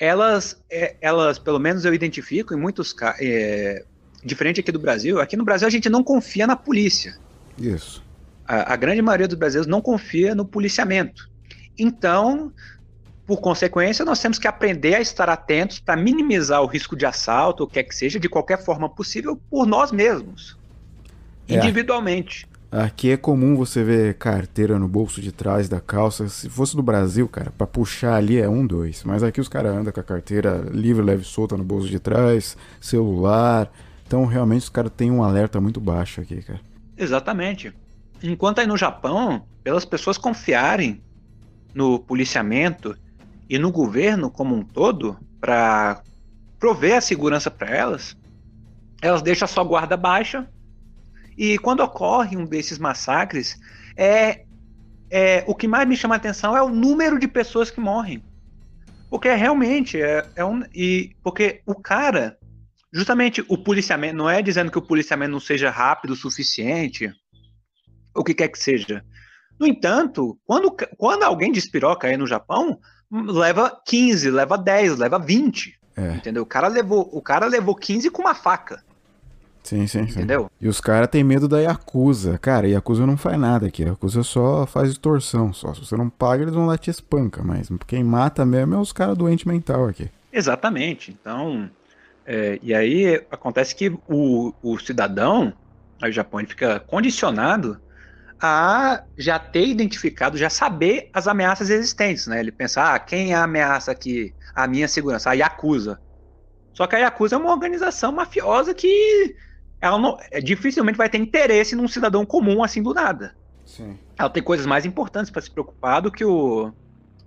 elas, é, elas, pelo menos eu identifico em muitos casos, é, diferente aqui do Brasil, aqui no Brasil a gente não confia na polícia. Isso. A, a grande maioria dos brasileiros não confia no policiamento. Então, por consequência, nós temos que aprender a estar atentos para minimizar o risco de assalto, o que é que seja, de qualquer forma possível, por nós mesmos, é. individualmente. Aqui é comum você ver carteira no bolso de trás da calça. Se fosse do Brasil, cara, para puxar ali é um, dois. Mas aqui os caras andam com a carteira livre, leve, solta no bolso de trás, celular. Então realmente os caras têm um alerta muito baixo aqui, cara. Exatamente. Enquanto aí no Japão, pelas pessoas confiarem no policiamento e no governo como um todo para prover a segurança para elas, elas deixam a sua guarda baixa e quando ocorre um desses massacres, é, é o que mais me chama a atenção é o número de pessoas que morrem. Porque realmente é, é um. E, porque o cara, justamente o policiamento, não é dizendo que o policiamento não seja rápido o suficiente, o que quer que seja. No entanto, quando, quando alguém despiroca aí no Japão, leva 15, leva 10, leva 20. É. Entendeu? O cara, levou, o cara levou 15 com uma faca. Sim, sim, sim. Entendeu? E os caras têm medo da Yakuza. Cara, Yakuza não faz nada aqui. A Yakuza só faz extorsão. Só. Se você não paga, eles vão lá te espanca. Mas quem mata mesmo é os caras doentes mental aqui. Exatamente. Então, é, e aí acontece que o, o cidadão, aí o Japão, ele fica condicionado a já ter identificado, já saber as ameaças existentes, né? Ele pensa, ah, quem é a ameaça aqui? A minha segurança, a Yakuza. Só que a Yakuza é uma organização mafiosa que ela não, é, dificilmente vai ter interesse num cidadão comum assim do nada. Sim. Ela tem coisas mais importantes para se preocupar do que o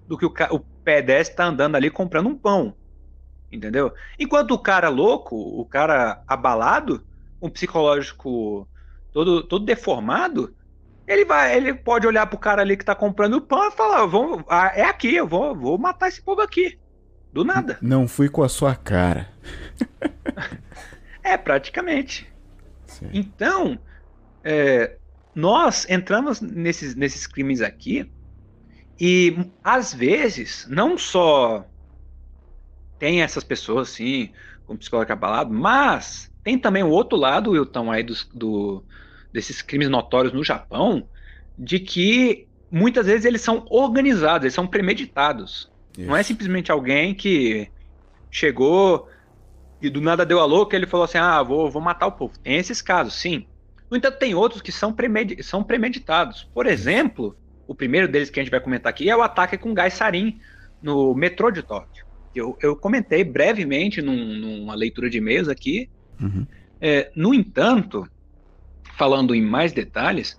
do que o, o pedestre tá andando ali comprando um pão. Entendeu? Enquanto o cara louco, o cara abalado, um psicológico todo, todo deformado, ele vai, ele pode olhar pro cara ali que tá comprando o pão e falar, vou, ah, é aqui, eu vou, vou matar esse povo aqui. Do nada. Não fui com a sua cara. É, praticamente. Sim. Então, é, nós entramos nesses, nesses crimes aqui e às vezes não só tem essas pessoas assim, com psicólogo abalado, mas tem também o outro lado, Wilton, aí dos, do, desses crimes notórios no Japão, de que muitas vezes eles são organizados, eles são premeditados. Não é Isso. simplesmente alguém que chegou e do nada deu a louca e ele falou assim: ah, vou, vou matar o povo. Tem esses casos, sim. No entanto, tem outros que são, premedi são premeditados. Por exemplo, o primeiro deles que a gente vai comentar aqui é o ataque com gás sarin no metrô de Tóquio. Eu, eu comentei brevemente num- numa leitura de e-mails aqui. Uhum. É, no entanto, falando em mais detalhes,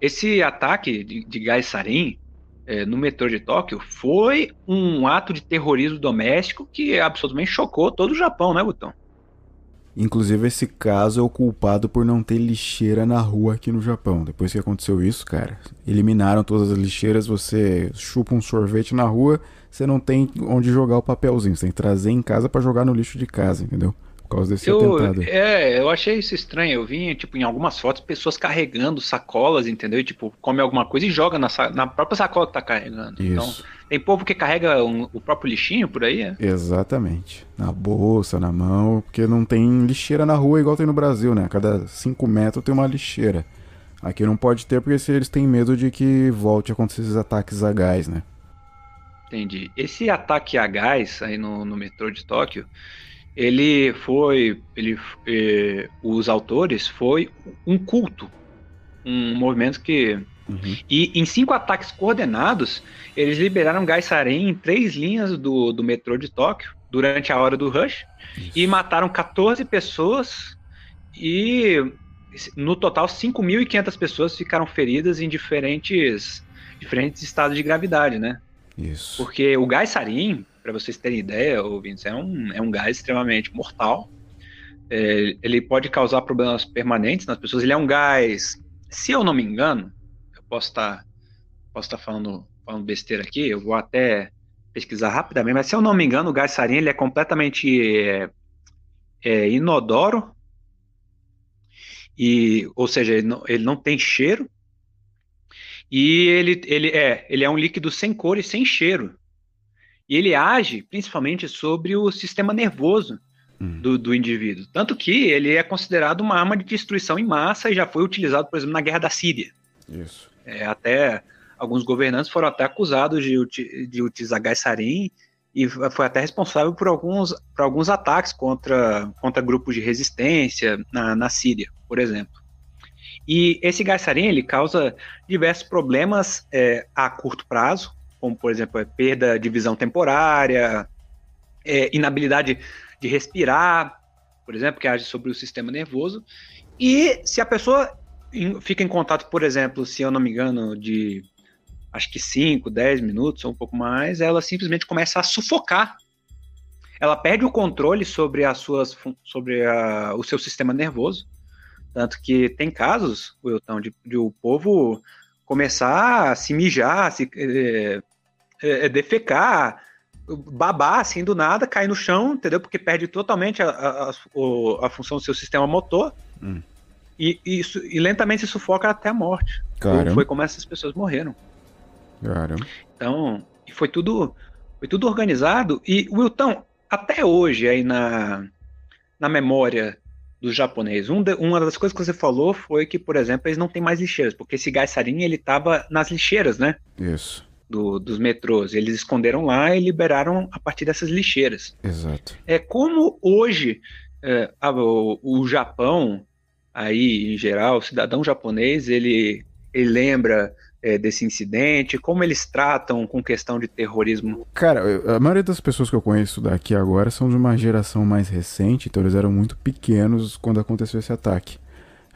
esse ataque de, de gás sarin é, no metrô de Tóquio foi um ato de terrorismo doméstico que absolutamente chocou todo o Japão, né, Butão? Inclusive, esse caso é o culpado por não ter lixeira na rua aqui no Japão. Depois que aconteceu isso, cara, eliminaram todas as lixeiras. Você chupa um sorvete na rua, você não tem onde jogar o papelzinho. Você tem que trazer em casa pra jogar no lixo de casa, entendeu? Causa desse Eu, atentado. é, eu achei isso estranho. Eu vi, tipo, em algumas fotos, pessoas carregando sacolas, entendeu? E, tipo, come alguma coisa e joga na, na própria sacola que tá carregando. Então, Isso. tem povo que carrega um- o próprio lixinho por aí, é? Exatamente. Na bolsa, na mão, porque não tem lixeira na rua igual tem no Brasil, né? A cada 5 metros tem uma lixeira. Aqui não pode ter porque se eles têm medo de que volte a acontecer esses ataques a gás, né? Entendi. Esse ataque a gás aí no, no metrô de Tóquio, ele foi, ele, eh, os autores foi um culto, um movimento que Uhum. e em cinco ataques coordenados eles liberaram gás sarin em três linhas do, do metrô de Tóquio durante a hora do rush e mataram 14 pessoas e no total 5.500 pessoas ficaram feridas em diferentes diferentes estados de gravidade, né? Isso. Porque o gás sarin, para vocês terem ideia, ouvintes, é um, é um gás extremamente mortal. É, ele pode causar problemas permanentes nas pessoas. Ele é um gás, se eu não me engano, eu posso estar posso estar falando, falando besteira aqui, eu vou até pesquisar rapidamente, mas se eu não me engano, o gás sarin ele é completamente é, é, inodoro, e, ou seja, ele não, ele não tem cheiro, e ele, ele, é, ele é um líquido sem cor e sem cheiro. E ele age principalmente sobre o sistema nervoso Hum. do, do indivíduo. Tanto que ele é considerado uma arma de destruição em massa e já foi utilizado, por exemplo, na guerra da Síria. Isso. É, até alguns governantes foram até acusados de, de utilizar gás sarin e foi até responsável por alguns, por alguns ataques contra, contra grupos de resistência na, na Síria, por exemplo. E esse gás sarin ele causa diversos problemas é, a curto prazo, como por exemplo a perda de visão temporária, é, inabilidade de respirar, por exemplo, que age sobre o sistema nervoso. E se a pessoa fica em contato, por exemplo, se eu não me engano, de acho que 5, 10 minutos ou um pouco mais, ela simplesmente começa a sufocar. Ela perde o controle sobre as suas sobre a- o seu sistema nervoso. Tanto que tem casos, Wilton, de, de o povo começar a se mijar, se eh, eh, defecar, babar assim do nada, cair no chão, entendeu? Porque perde totalmente a, a, a- função do seu sistema motor. Hum. E, e isso, e lentamente se sufoca até a morte. Caramba. Foi como essas pessoas morreram. Caramba. Então, e foi tudo, foi tudo organizado. E Wilton, até hoje aí na, na memória dos japoneses, um de- uma das coisas que você falou foi que, por exemplo, eles não têm mais lixeiras, porque esse gás sarin ele estava nas lixeiras, né? Isso. Do- dos metrôs. Eles esconderam lá e liberaram a partir dessas lixeiras. Exato. É como hoje é, a- o, o Japão, aí em geral, o cidadão japonês, ele, ele lembra é, desse incidente, como eles tratam com questão de terrorismo. Cara, a maioria das pessoas que eu conheço daqui agora são de uma geração mais recente, então eles eram muito pequenos quando aconteceu esse ataque.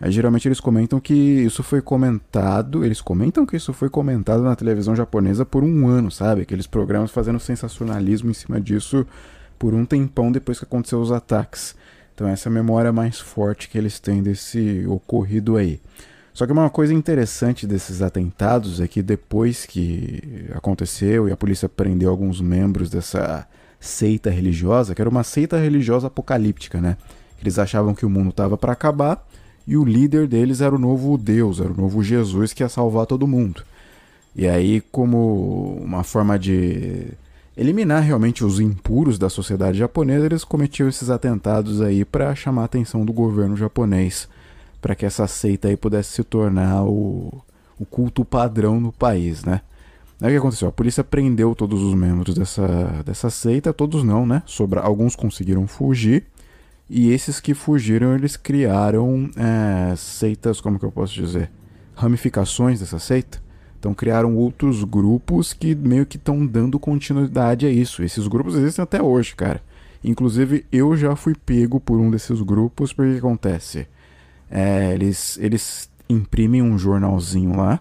Aí geralmente eles comentam que isso foi comentado, eles comentam que isso foi comentado na televisão japonesa por um ano, sabe? Aqueles programas fazendo sensacionalismo em cima disso por um tempão depois que aconteceu os ataques. Então essa é a memória mais forte que eles têm desse ocorrido aí. Só que uma coisa interessante desses atentados é que depois que aconteceu e a polícia prendeu alguns membros dessa seita religiosa, que era uma seita religiosa apocalíptica, né? Eles achavam que o mundo estava para acabar e o líder deles era o novo Deus, era o novo Jesus que ia salvar todo mundo. E aí, como uma forma de eliminar realmente os impuros da sociedade japonesa, eles cometiam esses atentados aí para chamar a atenção do governo japonês para que essa seita aí pudesse se tornar o, o culto padrão no país, né? Aí o que aconteceu? A polícia prendeu todos os membros dessa, dessa seita, todos não, né? Sobra, alguns conseguiram fugir, e esses que fugiram, eles criaram é, seitas, como que eu posso dizer? Ramificações dessa seita. Então criaram outros grupos que meio que estão dando continuidade a isso. Esses grupos existem até hoje, cara. Inclusive eu já fui pego por um desses grupos, porque que acontece? É, eles, eles imprimem um jornalzinho lá.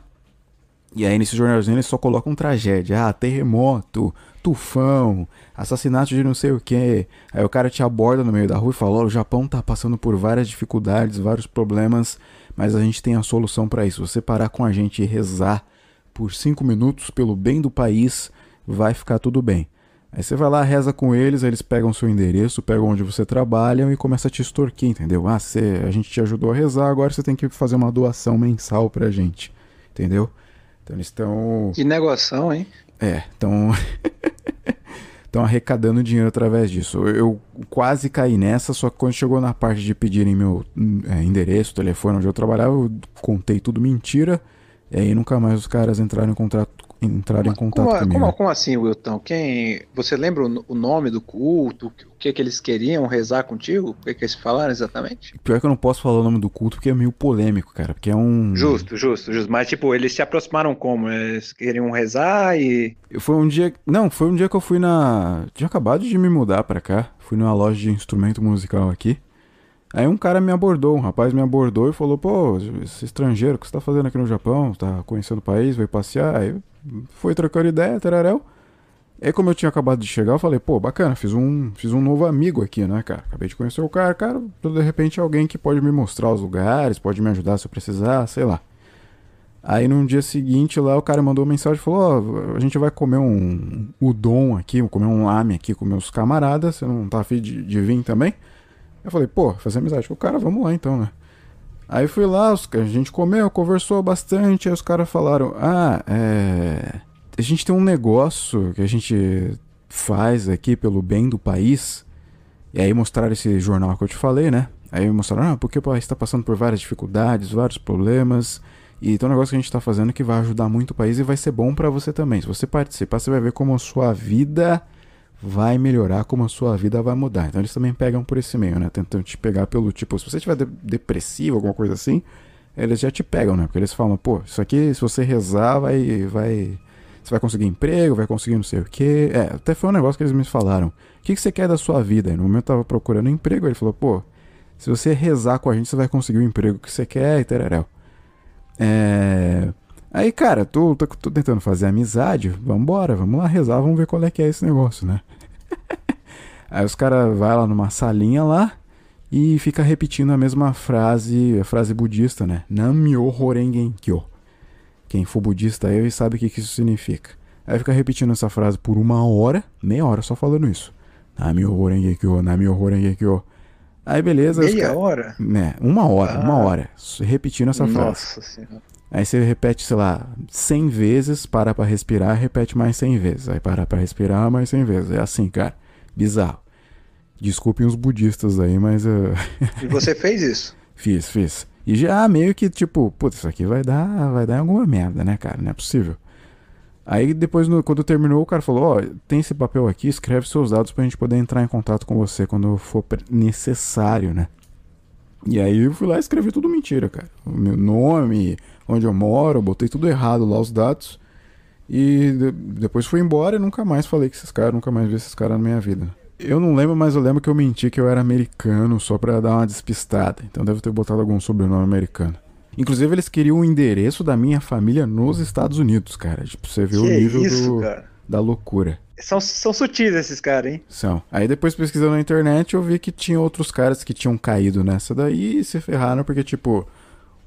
E aí nesse jornalzinho eles só colocam tragédia. Ah, terremoto, tufão, assassinato de não sei o que. Aí o cara te aborda no meio da rua e fala: o Japão tá passando por várias dificuldades, vários problemas, mas a gente tem a solução para isso. Você parar com a gente e rezar por cinco minutos pelo bem do país, vai ficar tudo bem. Aí você vai lá, reza com eles, eles pegam seu endereço, pegam onde você trabalha e começa a te extorquir, entendeu? Ah, você, a gente te ajudou a rezar, agora você tem que fazer uma doação mensal pra gente, entendeu? Então eles estão. Que negociação, hein? É, estão. Estão arrecadando dinheiro através disso. Eu, quase caí nessa, só que quando chegou na parte de pedirem meu é, endereço, telefone onde eu trabalhava, eu contei tudo mentira. E aí nunca mais os caras entraram em contato, entraram em contato como, comigo. Como, como, assim, Wilton? Quem, você lembra o, o, nome do culto? O que, que eles queriam rezar contigo? O que, que eles falaram exatamente? Pior que eu não posso falar o nome do culto porque é meio polêmico, cara. Porque é um. Justo, justo, justo. Mas, tipo, eles se aproximaram como? Eles queriam rezar e. Foi um dia. Não, foi um dia que eu fui na. Tinha acabado de me mudar pra cá. Fui numa loja de instrumento musical aqui. Aí um cara me abordou, um rapaz me abordou e falou: Pô, esse estrangeiro, o que você tá fazendo aqui no Japão? Tá conhecendo o país, veio passear? Aí foi trocando ideia, teraréu. Aí como eu tinha acabado de chegar, eu falei: Pô, bacana, fiz um, fiz um novo amigo aqui, né, cara? Acabei de conhecer o cara, cara, de repente alguém que pode me mostrar os lugares, pode me ajudar se eu precisar, sei lá. Aí no dia seguinte lá o cara mandou uma mensagem e falou: Ó, oh, a gente vai comer um udon aqui, comer um lame aqui com meus camaradas, você não tá afim de, de vir também? Eu falei, pô, fazer amizade com o cara, vamos lá então, né? Aí fui lá, a gente comeu, conversou bastante, aí os caras falaram, ah, é. A gente tem um negócio que a gente faz aqui pelo bem do país. E aí mostraram esse jornal que eu te falei, né? Aí mostraram, ah, porque o país está passando por várias dificuldades, vários problemas. E tem um negócio que a gente está fazendo que vai ajudar muito o país e vai ser bom para você também. Se você participar, você vai ver como a sua vida vai melhorar, como a sua vida vai mudar. Então eles também pegam por esse meio, né? Tentam te pegar pelo tipo, se você estiver de depressivo, alguma coisa assim, eles já te pegam, né? Porque eles falam, pô, isso aqui, se você rezar, vai. vai você vai conseguir emprego, vai conseguir não sei o quê. É, até foi um negócio que eles me falaram. O que, que você quer da sua vida? no momento eu tava procurando emprego, ele falou, pô, se você rezar com a gente, você vai conseguir o emprego que você quer e tereréu. É. Aí, cara, tô, tô, tô, tentando fazer amizade, vambora, vamos lá rezar, vamos ver qual é que é esse negócio, né? Aí os caras vai lá numa salinha lá e fica repetindo a mesma frase, a frase budista, né? Nam-myo Horengen Kyo. Quem for budista aí sabe o que, que isso significa. Aí fica repetindo essa frase por uma hora, meia hora só falando isso. Nam-myo Horengen Kyo, Nam-myo Horengen Kyo. Aí beleza. Meia cara... hora? Né, uma hora, ah. uma hora. Repetindo essa frase. Nossa senhora. Aí você repete, sei lá, 100 vezes, para pra respirar, repete mais 100 vezes. Aí para pra respirar mais 100 vezes. É assim, cara. Bizarro. Desculpem os budistas aí, mas. Uh... E você fez isso? fiz, fiz. E já meio que tipo, putz, isso aqui vai dar, vai dar alguma merda, né, cara? Não é possível. Aí depois, no, quando terminou, o cara falou: Ó, oh, tem esse papel aqui, escreve seus dados pra gente poder entrar em contato com você quando for necessário, né? E aí eu fui lá e escrevi tudo mentira, cara. O meu nome, onde eu moro, eu botei tudo errado lá os dados. E de depois fui embora e nunca mais falei com esses caras, nunca mais vi esses caras na minha vida. Eu não lembro, mas eu lembro que eu menti que eu era americano só pra dar uma despistada. Então deve ter botado algum sobrenome americano. Inclusive, eles queriam o endereço da minha família nos Estados Unidos, cara. Tipo, você vê que o nível isso, do, da loucura. São, são sutis esses caras, hein? São. Aí depois pesquisando na internet eu vi que tinha outros caras que tinham caído nessa daí e se ferraram porque, tipo,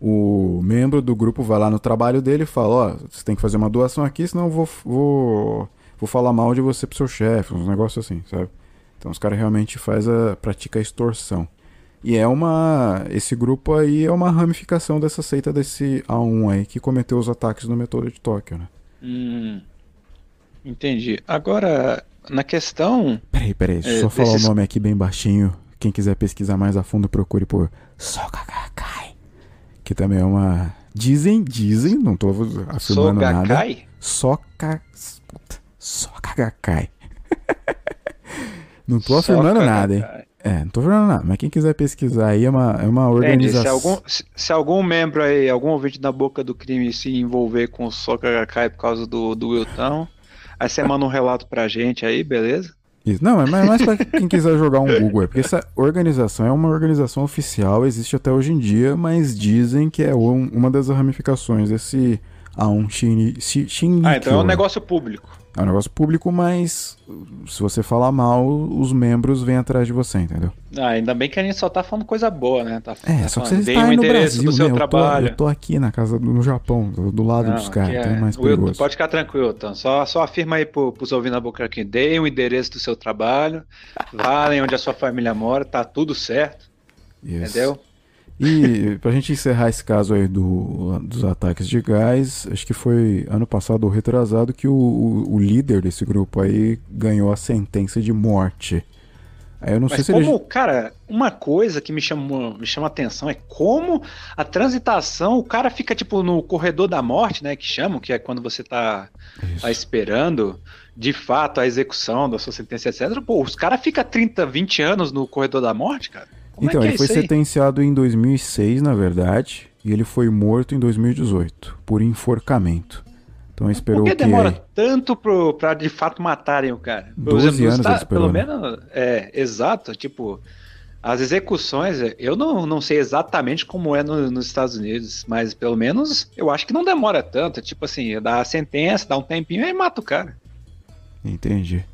o membro do grupo vai lá no trabalho dele e fala, ó, você tem que fazer uma doação aqui, senão eu vou, vou, vou falar mal de você pro seu chefe, uns negócios assim, sabe? Então os caras realmente faz a, pratica a extorsão. E é uma. Esse grupo aí é uma ramificação dessa seita desse A1 aí que cometeu os ataques no metrô de Tóquio, né? Hum, entendi. Agora, na questão. Peraí, peraí, É, só falar desses- o nome aqui bem baixinho. Quem quiser pesquisar mais a fundo, procure por Sokagakai. Que também é uma. Dizem, dizem, não tô afirmando nada. Sogakai? Soka. Sokagakai. não tô afirmando nada, hein? Sogakai. É, não tô afirmando nada. Mas quem quiser pesquisar aí é uma, é uma Entendi. organização. Se algum, se, se algum membro aí, algum ouvinte da boca do crime se envolver com o Sogakai por causa do, do Wilton, aí você manda um relato pra gente aí, beleza? Isso. Não, é mais, mais pra quem quiser jogar um Google aí, porque essa organização é uma organização oficial, existe até hoje em dia, mas dizem que é um- uma das ramificações desse A1 Shin, Shi- Shinrikyo. Ah, então é um negócio público. É um negócio público, mas se você falar mal, os membros vêm atrás de você, entendeu? Ah, ainda bem que a gente só tá falando coisa boa, né? Tá, É, tá só que você está aí no Brasil, do seu né? Eu tô, trabalho. eu tô aqui na casa, no Japão, do, do lado Não, dos caras, então é mais Wilton, perigoso. Pode ficar tranquilo, então. Só, só afirma aí pro, pros ouvindo a boca aqui. Dei o endereço do seu trabalho, valem onde a sua família mora, tá tudo certo, Isso. entendeu? E pra gente encerrar esse caso aí do, dos ataques de gás, acho que foi ano passado ou retrasado que o, o, o líder desse grupo aí ganhou a sentença de morte. Aí eu não sei Mas se como, ele. cara, uma coisa que me chama, me chama atenção é como a transitação, o cara fica tipo no corredor da morte, né, que chamam, que é quando você tá, tá esperando de fato a execução da sua sentença, etc. Pô, os caras ficam 30, 20 anos no corredor da morte, cara. Como Então, é que ele é foi sentenciado em 2006, na verdade, e ele foi morto em 2018 por enforcamento. Então esperou Por que que demora tanto pro, pra de fato matarem o cara? Por 12 exemplo, nos anos esperou, Pelo né? menos, é, exato, tipo, as execuções, eu não, não sei exatamente como é no- nos Estados Unidos, mas pelo menos eu acho que não demora tanto, tipo assim, dá a sentença, dá um tempinho e mata o cara. Entendi.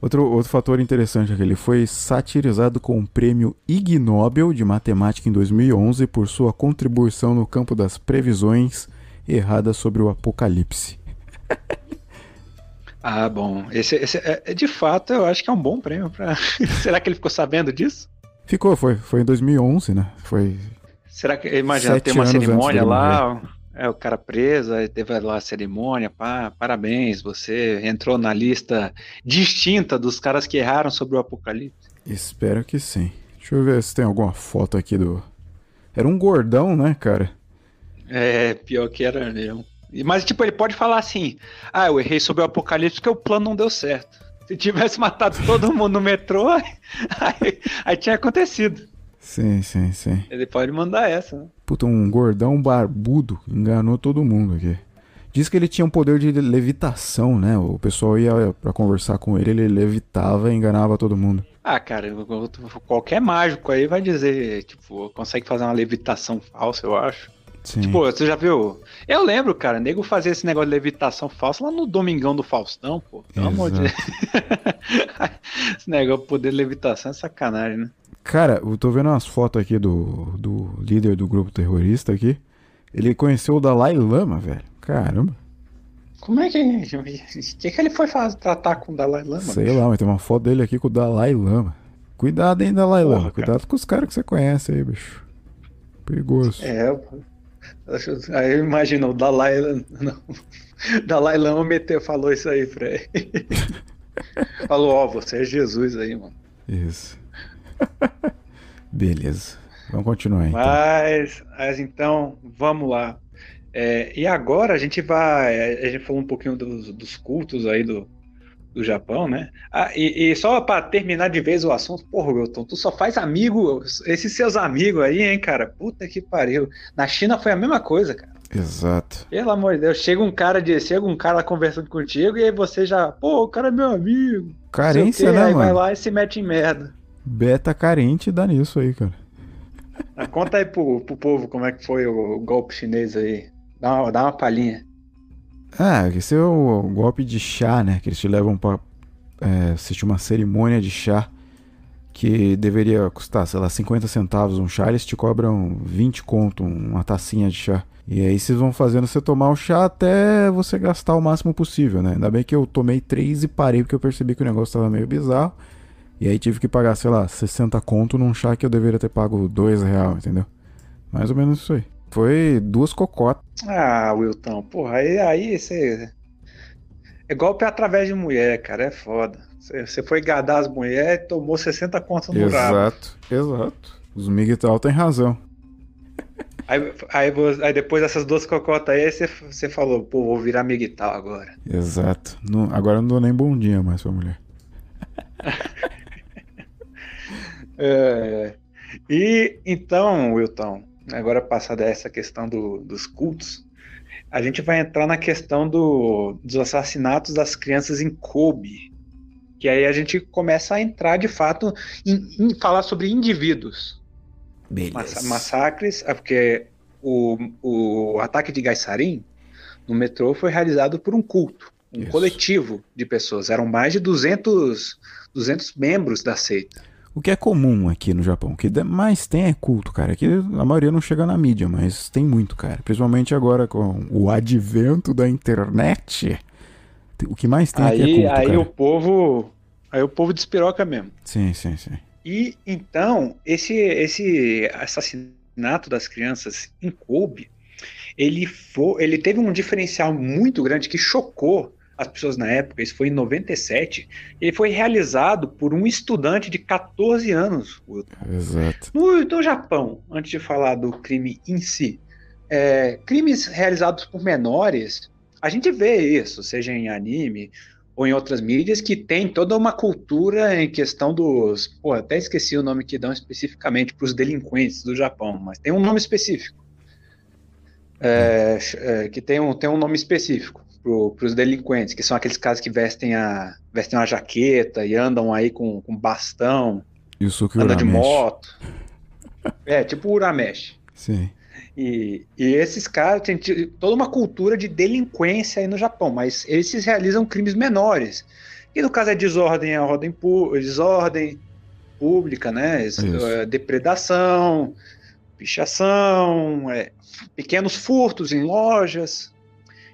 Outro, outro fator interessante é que ele foi satirizado com o prêmio Ig Nobel de Matemática em 2011 por sua contribuição no campo das previsões erradas sobre o apocalipse. Ah, bom, esse, esse é, é, de fato eu acho que é um bom prêmio pra... Será que ele ficou sabendo disso? Ficou, foi, foi em 2011, né? Foi. Será que, imagina, tem uma cerimônia lá, é o cara preso, aí teve lá a cerimônia, pá, parabéns, você entrou na lista distinta dos caras que erraram sobre o apocalipse. Espero que sim. Deixa eu ver se tem alguma foto aqui do. Era um gordão, né, cara? É, pior que era mesmo. Mas, tipo, ele pode falar assim, ah, eu errei sobre o apocalipse porque o plano não deu certo. Se tivesse matado todo mundo no metrô, aí, aí tinha acontecido. Sim, sim, sim. Ele pode mandar essa, né? Puta, um gordão barbudo enganou todo mundo aqui. Diz que ele tinha um poder de levitação, né? O pessoal ia pra conversar com ele, ele levitava e enganava todo mundo. Ah, cara, qualquer mágico aí vai dizer, tipo, consegue fazer uma levitação falsa, eu acho. Sim. Tipo, você já viu? Eu lembro, cara, nego fazia esse negócio de levitação falsa lá no Domingão do Faustão, pô. Pelo amor de Deus. esse negócio de poder de levitação é sacanagem, né? Cara, eu tô vendo umas fotos aqui do, do líder do grupo terrorista aqui. Ele conheceu o Dalai Lama, velho. Caramba. Como é que. O que, que ele foi fazer, tratar com o Dalai Lama? Sei bicho? lá, mas tem uma foto dele aqui com o Dalai Lama. Cuidado, hein, Dalai Porra, Lama. cara. Cuidado com os caras que você conhece aí, bicho. Perigoso. É, pô. Aí eu imagino o Dalai Lama. Dalai Lama meteu, falou isso aí pra ele. Falou, ó, você é Jesus aí, mano. Isso. Beleza. Vamos continuar então. Mas, mas então, vamos lá. É, e agora a gente vai. A gente falou um pouquinho dos, dos cultos aí do, do Japão, né? Ah, e, e só pra terminar de vez o assunto, porra, Wilton, tu só faz amigo, esses seus amigos aí, hein, cara? Puta que pariu. Na China foi a mesma coisa, cara. Exato. Pelo amor de Deus, chega um cara de, chega um cara conversando contigo e aí você já, pô, o cara é meu amigo. Carência, né, aí vai mano? lá e se mete em merda. Beta carente dá nisso aí, cara. Ah, Conta aí pro, pro povo como é que foi o, golpe chinês aí. Dá uma, dá uma palhinha. Ah, esse é o golpe de chá, né? Que eles te levam pra é, assistir uma cerimônia de chá. que deveria custar, sei lá, 50 centavos um chá, eles te cobram 20 conto uma tacinha de chá. E aí vocês vão fazendo você tomar o chá até você gastar o máximo possível, né? Ainda bem que eu tomei três e parei porque eu percebi que o negócio estava meio bizarro. E aí tive que pagar, sei lá, 60 conto num chá que eu deveria ter pago 2 real, entendeu? Mais ou menos isso aí. Foi duas cocotas. Ah, Wilton, porra, aí, aí você. É golpe através de mulher, cara, é foda. Você, foi gadar as mulheres e tomou 60 contas no rabo. Exato, exato. Os Miguel têm razão. Aí, aí, aí depois dessas duas cocotas aí, você, você falou, pô, vou virar miguital agora. Exato. Não- agora eu não dou nem bom dia mais pra mulher. É, E então, Wilton, agora passada essa questão do- dos cultos, a gente vai entrar na questão do- dos assassinatos das crianças em Kobe. Que aí a gente começa a entrar de fato em, em falar sobre indivíduos. Massa- massacres, é porque o, o ataque de Gaisarim no metrô foi realizado por um culto, um Isso. coletivo de pessoas. Eram mais de 200, 200 membros da seita. O que é comum aqui no Japão, o que mais tem é culto, cara. Aqui a maioria não chega na mídia, mas tem muito, cara. Principalmente agora com o advento da internet. O que mais tem aqui é Aí, culto, aí cara. o povo, aí o povo despiroca mesmo. Sim, sim, sim. E então esse esse assassinato das crianças em Kobe, ele foi, ele teve um diferencial muito grande que chocou as pessoas na época. Isso foi em 97. Ele foi realizado por um estudante de 14 anos. Exato. No, no Japão, antes de falar do crime em si, é, crimes realizados por menores, a gente vê isso, seja em anime ou em outras mídias, que tem toda uma cultura em questão dos. Pô, até esqueci o nome que dão especificamente para os delinquentes do Japão, mas tem um nome específico. É, é, que tem um, tem um nome específico para os delinquentes, que são aqueles caras que vestem a vestem uma jaqueta e andam aí com, com bastão, E o Suki anda de moto. É, tipo o Uramesh. Sim. E, e esses caras têm ti- toda uma cultura de delinquência aí no Japão, mas esses realizam crimes menores. E no caso é desordem, é ordem pu- desordem pública, né? Isso. é, depredação, pichação, é, pequenos furtos em lojas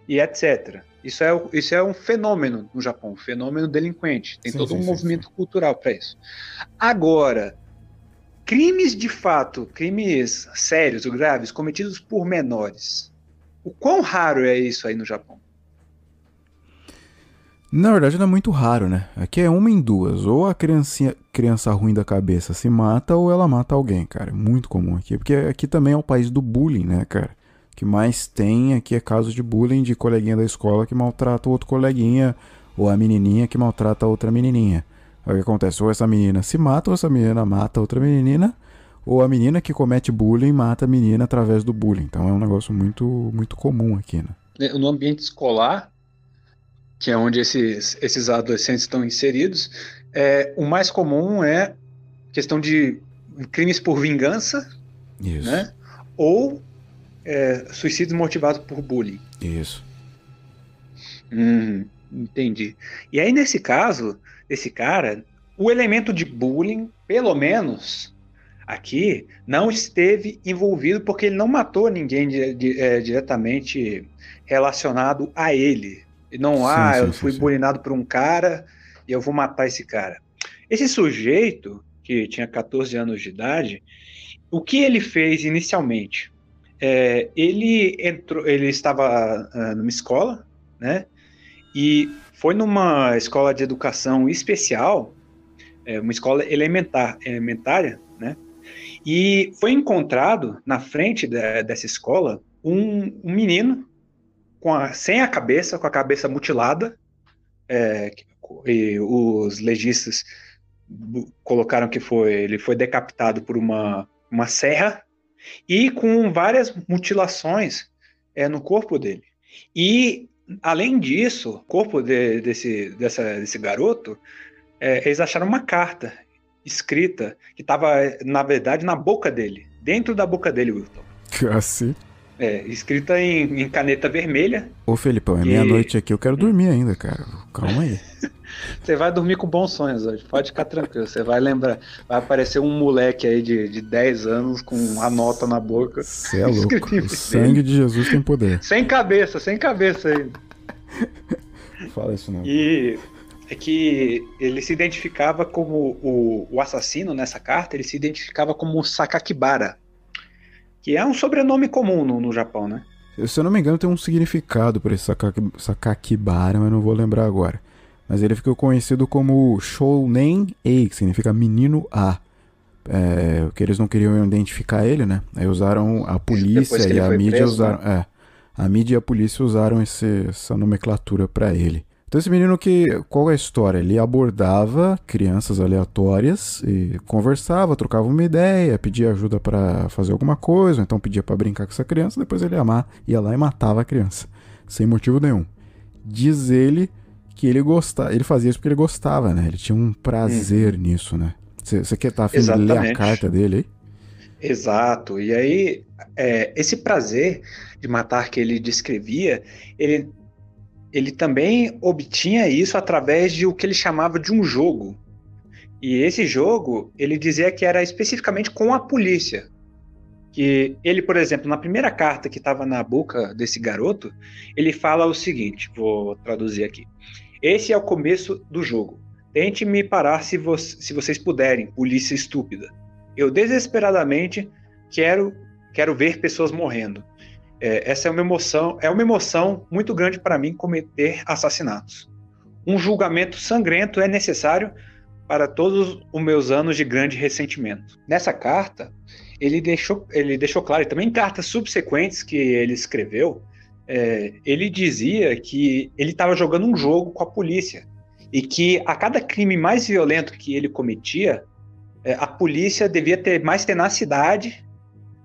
e etc. Isso é, isso é um fenômeno no Japão, um fenômeno delinquente. Tem Sim, todo sim, um sim, movimento cultural para isso. Agora, crimes de fato, crimes sérios ou graves cometidos por menores. O quão raro é isso aí no Japão? Na verdade, não é muito raro, né? Aqui é uma em duas. Ou a criancinha, criança ruim da cabeça se mata, ou ela mata alguém, cara. É muito comum aqui. Porque aqui também é o país do bullying, né, cara? Que mais tem aqui é casos de bullying de coleguinha da escola que maltrata o outro coleguinha, ou a menininha que maltrata outra menininha. Aí o que acontece? Ou essa menina se mata, ou essa menina mata outra menina, ou a menina que comete bullying mata a menina através do bullying. Então é um negócio muito, muito comum aqui, né? No ambiente escolar, que é onde esses, esses adolescentes estão inseridos, é, o mais comum é questão de crimes por vingança, Isso. né? Ou é, suicídios motivados por bullying. Isso. Hum, entendi. E aí, nesse caso, esse cara, o elemento de bullying, pelo menos aqui, não esteve envolvido porque ele não matou ninguém di- di- é, diretamente relacionado a ele. E não, Sim, ah, sim, eu sim, fui bullyingado por um cara e eu vou matar esse cara. Esse sujeito, que tinha 14 anos de idade, o que ele fez inicialmente? É, ele entrou, ele estava ah, numa escola, né? E foi numa escola de educação especial, é, uma escola elementar, elementária, né? E foi encontrado na frente dessa escola um, um menino a- sem a cabeça, com a cabeça mutilada. é, os legistas colocaram que foi ele foi decapitado por uma, uma serra e com várias mutilações é, no corpo dele. E além disso, o corpo de- desse, dessa- desse garoto, é, eles acharam uma carta escrita que estava, na verdade, na boca dele, dentro da boca dele, Wilton. Assim. É, escrita em, em caneta vermelha. Ô Felipão, é E- meia-noite aqui, eu quero dormir ainda, cara. Calma aí. Você vai dormir com bons sonhos hoje, pode ficar tranquilo. Você vai lembrar, vai aparecer um moleque aí de, de 10 anos com a nota na boca. Você é louco. O sangue de Jesus tem poder. Sem cabeça, sem cabeça aí. Fala isso não. E é que ele se identificava como o, o assassino nessa carta, ele se identificava como Sakakibara, que é um sobrenome comum no, no Japão, né? Se eu não me engano, tem um significado para esse Sakakibara, mas não vou lembrar agora. Mas ele ficou conhecido como Shounen Ei, que significa menino A. É, que eles não queriam identificar ele, né? Aí usaram a polícia e a mídia preso, usaram. Né? É, a mídia e a polícia usaram esse, essa nomenclatura para ele. Então esse menino que qual é a história? Ele abordava crianças aleatórias e conversava, trocava uma ideia, pedia ajuda para fazer alguma coisa, ou então pedia para brincar com essa criança, depois ele ia, amar, ia lá e matava a criança, sem motivo nenhum. Diz ele que ele gostava, ele fazia isso porque ele gostava, né? Ele tinha um prazer hum. nisso, né? Você quer estar tá afim de ler a carta dele aí? Exato. E aí, é, esse prazer de matar que ele descrevia, ele ele também obtinha isso através de o que ele chamava de um jogo. E esse jogo, ele dizia que era especificamente com a polícia. Que ele, por exemplo, na primeira carta que estava na boca desse garoto, ele fala o seguinte: vou traduzir aqui. Esse é o começo do jogo. Tente me parar se, vo se vocês puderem, polícia estúpida. Eu desesperadamente quero quero ver pessoas morrendo. É, essa é uma emoção, é uma emoção muito grande para mim cometer assassinatos. Um julgamento sangrento é necessário para todos os meus anos de grande ressentimento. Nessa carta, ele deixou, ele deixou claro, e também em cartas subsequentes que ele escreveu, é, ele dizia que ele estava jogando um jogo com a polícia e que a cada crime mais violento que ele cometia, é, a polícia devia ter mais tenacidade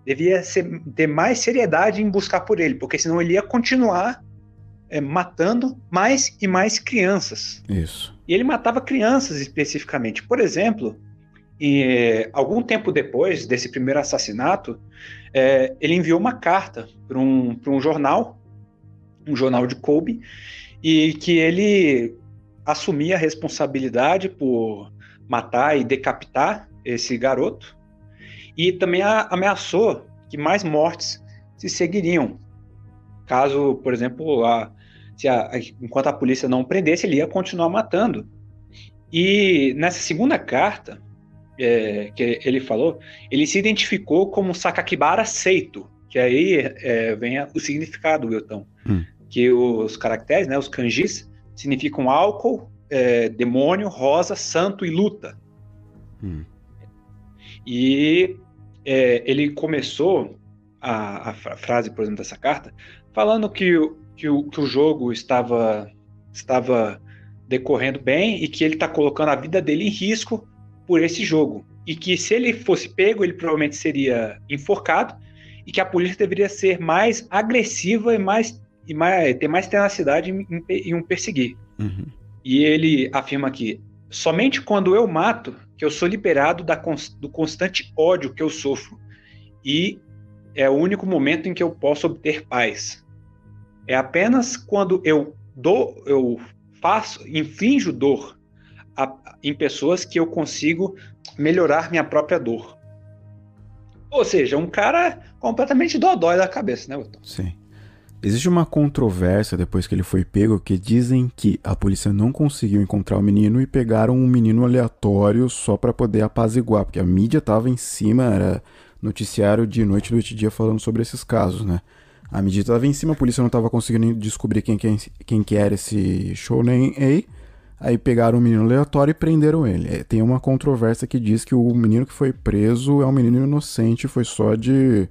devia ser, ter mais seriedade em buscar por ele, porque senão ele ia continuar é, matando mais e mais crianças. Isso. E ele matava crianças especificamente. Por exemplo, e, é, algum tempo depois desse primeiro assassinato, é, ele enviou uma carta para um, um jornal, um jornal de Kobe, e que ele assumia a responsabilidade por matar e decapitar esse garoto e também ameaçou que mais mortes se seguiriam. Caso, por exemplo, a, a, enquanto a polícia não prendesse, ele ia continuar matando. E nessa segunda carta é, que ele falou, ele se identificou como Sakakibara Seito, que aí é, vem o significado, Wilton. Hum. Que os caracteres, né, os kanjis, significam álcool, é, demônio, rosa, santo e luta. Hum. E é, ele começou a, a, frase, por exemplo, dessa carta, falando que, que, o, que o jogo estava, estava decorrendo bem e que ele está colocando a vida dele em risco por esse jogo. E que se ele fosse pego, ele provavelmente seria enforcado e que a polícia deveria ser mais agressiva e mais, e mais ter mais tenacidade em, em, em um perseguir. Uhum. E ele afirma que somente quando eu mato que eu sou liberado da, do constante ódio que eu sofro. E é o único momento em que eu posso obter paz. É apenas quando eu dou, eu faço, inflijo dor a, em pessoas que eu consigo melhorar minha própria dor. Ou seja, um cara completamente dodói da cabeça, né, Wilton? Sim. Existe uma controvérsia depois que ele foi pego que dizem que a polícia não conseguiu encontrar o menino e pegaram um menino aleatório só para poder apaziguar, porque a mídia tava em cima, era noticiário de noite, e dia falando sobre esses casos, né? A mídia tava em cima, a polícia não tava conseguindo descobrir quem, quem, quem que era esse Shonen A. Aí pegaram um menino aleatório e prenderam ele. É, tem uma controvérsia que diz que o menino que foi preso é um menino inocente, foi só de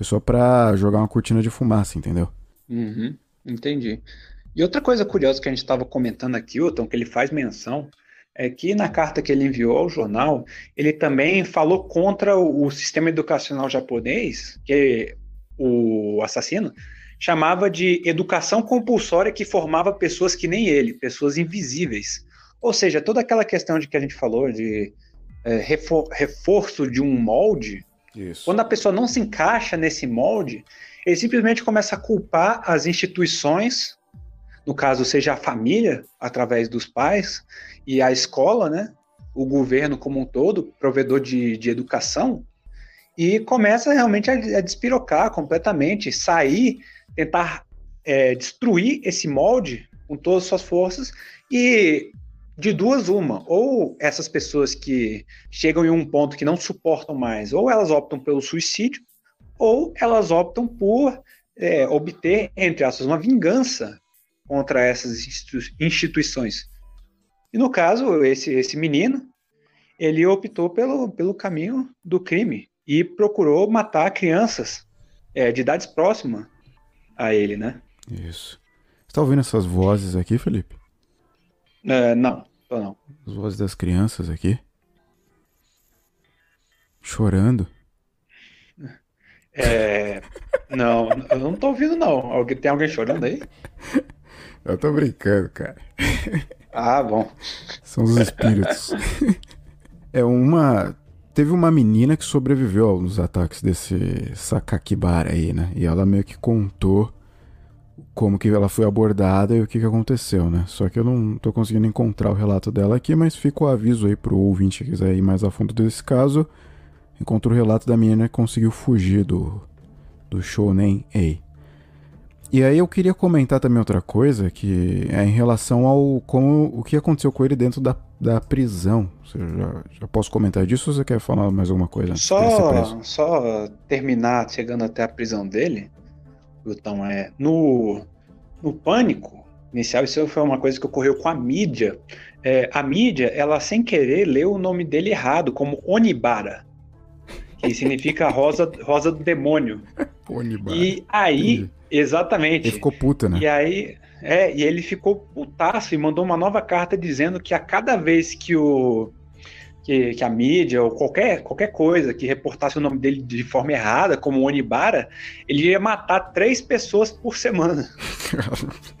foi só pra jogar uma cortina de fumaça, entendeu? Uhum, entendi. E outra coisa curiosa que a gente estava comentando aqui, Hilton, que ele faz menção, é que na carta que ele enviou ao jornal, ele também falou contra o, sistema educacional japonês, que o assassino chamava de educação compulsória que formava pessoas que nem ele, pessoas invisíveis. Ou seja, toda aquela questão de que a gente falou de é, refor reforço de um molde, isso. Quando a pessoa não se encaixa nesse molde, ele simplesmente começa a culpar as instituições no caso, seja a família, através dos pais, e a escola, né? O governo como um todo, provedor de, de educação, e começa realmente a, a despirocar completamente, sair, tentar é, destruir esse molde com todas as suas forças e de duas uma, ou essas pessoas que chegam em um ponto que não suportam mais, ou elas optam pelo suicídio, ou elas optam por é, obter, entre aspas, uma vingança contra essas instituições. E no caso, esse, esse menino, ele optou pelo, pelo caminho do crime e procurou matar crianças é, de idades próximas a ele, né? Isso. Você tá ouvindo essas vozes aqui, Felipe? É, não, tô não. As vozes das crianças aqui? Chorando. É. Não, eu não tô ouvindo, não. Tem alguém chorando aí? Eu tô brincando, cara. Ah, bom. São os espíritos. é uma. Teve uma menina que sobreviveu aos ataques desse Sakakibara aí, né? E ela meio que contou como que ela foi abordada e o que, que aconteceu, né? Só que eu não tô conseguindo encontrar o relato dela aqui, mas fica o aviso aí pro ouvinte que quiser ir mais a fundo desse caso. Encontrou o relato da menina que conseguiu fugir do, do Shounen A. E aí eu queria comentar também outra coisa, que é em relação ao como, o que aconteceu com ele dentro da, da prisão. Você já, já posso comentar disso ou você quer falar mais alguma coisa? Só, só terminar chegando até a prisão dele, então é no, no pânico inicial, isso foi uma coisa que ocorreu com a mídia. É, a mídia, ela sem querer leu o nome dele errado, como Onibara que significa rosa, rosa do demônio. Onibara. E aí, exatamente. Ele ficou puta, né? E aí, é, e ele ficou putaço e mandou uma nova carta dizendo que a cada vez que o que, que, a mídia ou qualquer, qualquer coisa que reportasse o nome dele de forma errada, como Onibara, ele ia matar três pessoas por semana.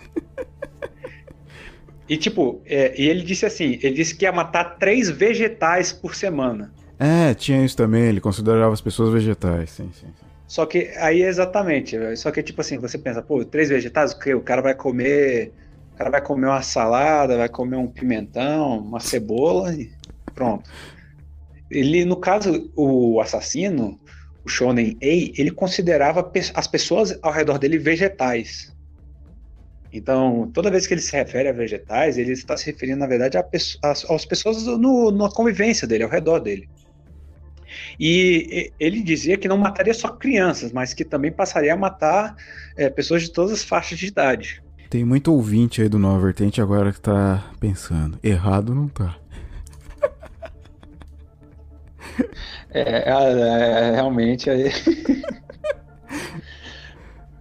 e tipo, é, e ele disse assim, ele disse que ia matar três vegetais por semana. É, tinha isso também, ele considerava as pessoas vegetais, sim, sim. sim. Só que aí exatamente, só que tipo assim, você pensa, pô, três vegetais, o quê? O cara vai comer, o cara vai comer uma salada, vai comer um pimentão, uma cebola e pronto. Ele, no caso, o assassino, o Shonen Ei, ele considerava as pessoas ao redor dele vegetais. Então, toda vez que ele se refere a vegetais, ele está se referindo, na verdade, a, às pessoas no, na convivência dele, ao redor dele. E ele dizia que não mataria só crianças, mas que também passaria a matar é, pessoas de todas as faixas de idade. Tem muito ouvinte aí do Nova Vertente agora que tá pensando. Errado não tá. É, é, é realmente aí.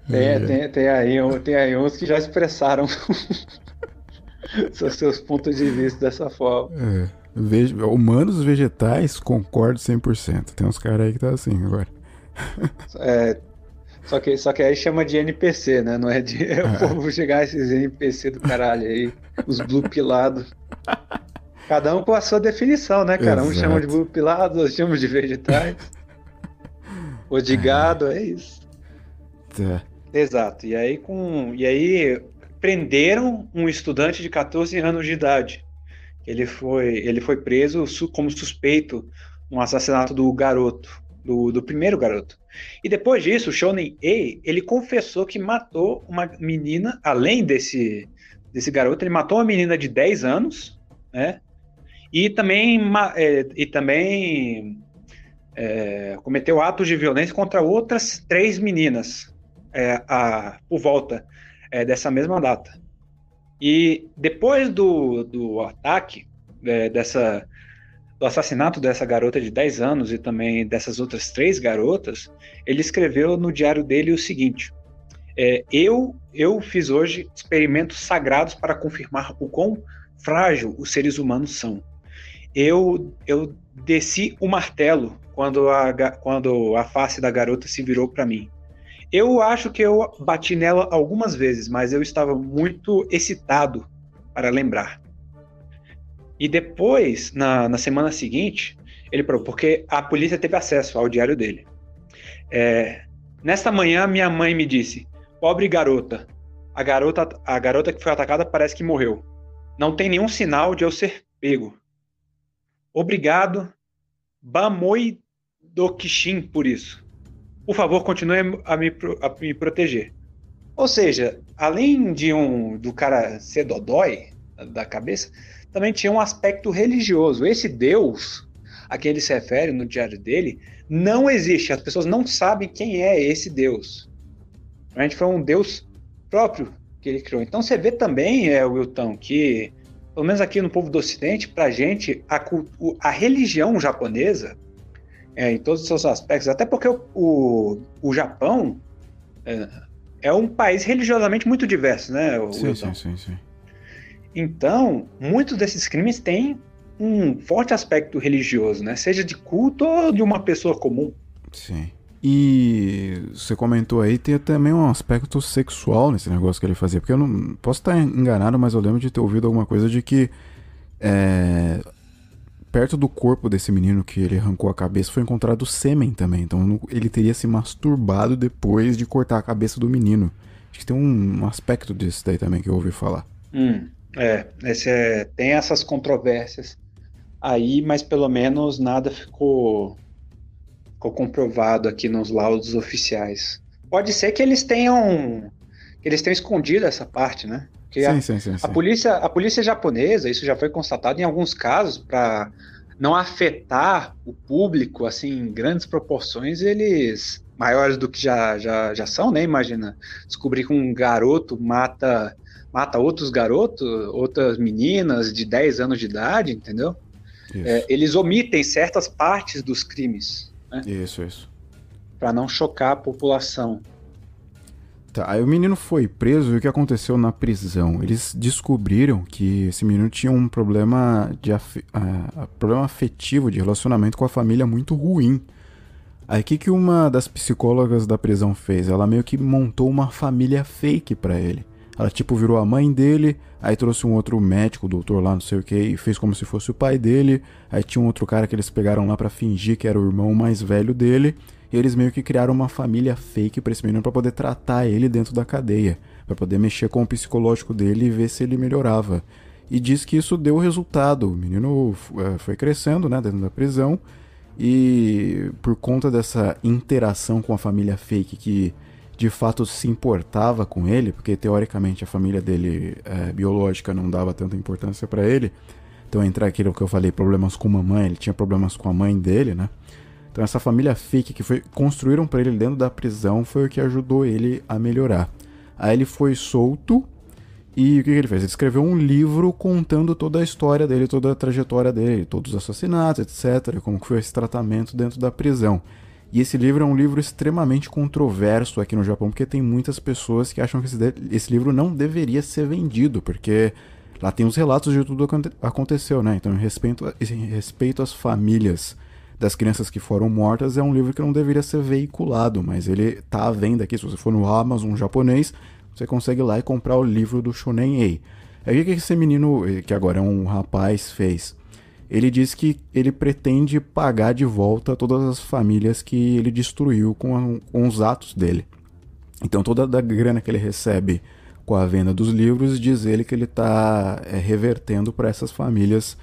tem, é. tem, tem, aí, tem aí uns que já expressaram seus pontos de vista dessa forma. É. Humanos vegetais, concordo 100%. Tem uns caras aí que tá assim agora. É, só que, só que aí chama de NPC, né? Não é de é. o povo chegar esses NPC do caralho aí, os blue pilados. Cada um com a sua definição, né, cara? Exato. Um chama de blue pilados, outros chamam de vegetais. Ou de gado, é isso. Tá. Exato. E aí com e aí prenderam um estudante de 14 anos de idade ele foi, ele foi preso como suspeito no assassinato do garoto, do, do primeiro garoto. E depois disso, o Shonen A, ele confessou que matou uma menina, além desse, desse garoto, ele matou uma menina de 10 anos, né? E também, é, e também é, cometeu atos de violência contra outras três meninas é, a, por volta é, dessa mesma data. E depois do, do ataque, é, dessa, do assassinato dessa garota de 10 anos e também dessas outras três garotas, ele escreveu no diário dele o seguinte: é, eu, eu fiz hoje experimentos sagrados para confirmar o quão frágil os seres humanos são. Eu, eu desci o martelo quando a, quando a face da garota se virou para mim. Eu acho que eu bati nela algumas vezes, mas eu estava muito excitado para lembrar. E depois, na, na semana seguinte, ele falou, porque a polícia teve acesso ao diário dele. É, nesta manhã, minha mãe me disse: Pobre garota, A garota, a garota que foi atacada parece que morreu. Não tem nenhum sinal de eu ser pego. Obrigado, Bamoi Dokishin, por isso. Por favor, continue a me, a me proteger. Ou seja, além de um do cara ser dodói da cabeça, também tinha um aspecto religioso. Esse Deus a quem ele se refere no diário dele não existe. As pessoas não sabem quem é esse Deus. Realmente foi um Deus próprio que ele criou. Então você vê também, é, Wilton, que pelo menos aqui no povo do Ocidente, gente, a, cultu- a religião japonesa, é, em todos os seus aspectos, até porque o, o, o Japão é, é um país religiosamente muito diverso, né, Sim, sim, sim, sim. Então, muitos desses crimes têm um forte aspecto religioso, né? Seja de culto ou de uma pessoa comum. Sim. E você comentou aí, tem também um aspecto sexual nesse negócio que ele fazia. Porque eu não posso estar enganado, mas eu lembro de ter ouvido alguma coisa de que é, perto do corpo desse menino que ele arrancou a cabeça foi encontrado sêmen também. Então ele teria se masturbado depois de cortar a cabeça do menino. Acho que tem um aspecto disso daí também que eu ouvi falar. Hum, é, é, tem essas controvérsias aí, mas pelo menos nada ficou, ficou comprovado aqui nos laudos oficiais. Pode ser que eles tenham que eles tenham escondido essa parte, né? Porque a- Sim, sim, sim. A sim. polícia, a polícia japonesa, isso já foi constatado em alguns casos, para não afetar o público assim em grandes proporções, eles maiores do que já, já, já são, né? Imagina descobrir que um garoto mata mata outros garotos, outras meninas de 10 anos de idade, entendeu? É, eles omitem certas partes dos crimes isso, isso. para não chocar a população. Tá, aí o menino foi preso e o que aconteceu na prisão? Eles descobriram que esse menino tinha um problema de ah, problema afetivo de relacionamento com a família muito ruim. Aí o que, que uma das psicólogas da prisão fez? Ela meio que montou uma família fake pra ele. Ela tipo virou a mãe dele, aí trouxe um outro médico, doutor lá, não sei o que, e fez como se fosse o pai dele. Aí tinha um outro cara que eles pegaram lá pra fingir que era o irmão mais velho dele. E eles meio que criaram uma família fake pra esse menino pra poder tratar ele dentro da cadeia, Pra poder mexer com o psicológico dele e ver se ele melhorava. E diz que isso deu resultado. O menino eh, foi crescendo, né, dentro da prisão. E por conta dessa interação com a família fake que de fato se importava com ele, porque teoricamente a família dele eh, biológica não dava tanta importância pra ele. Então entra aquilo que eu falei, problemas com mamãe, ele tinha problemas com a mãe dele, né? Então essa família fake que foi construíram pra ele dentro da prisão foi o que ajudou ele a melhorar. Aí ele foi solto e o que, que ele fez? Ele escreveu um livro contando toda a história dele, toda a trajetória dele, todos os assassinatos, etc, como que foi esse tratamento dentro da prisão. E esse livro é um livro extremamente controverso aqui no Japão, porque tem muitas pessoas que acham que esse, esse livro não deveria ser vendido, porque lá tem os relatos de tudo que aconte- aconteceu, né? Então, em respeito, em respeito às famílias das crianças que foram mortas, é um livro que não deveria ser veiculado, mas ele tá à venda aqui. Se você for no Amazon japonês, você consegue ir lá e comprar o livro do Shonen Ei. Aí o que que esse menino, eh, que agora é um rapaz, fez? Ele diz que ele pretende pagar de volta todas as famílias que ele destruiu com, a- com os atos dele. Então toda a grana que ele recebe com a venda dos livros, diz ele que ele está revertendo para essas famílias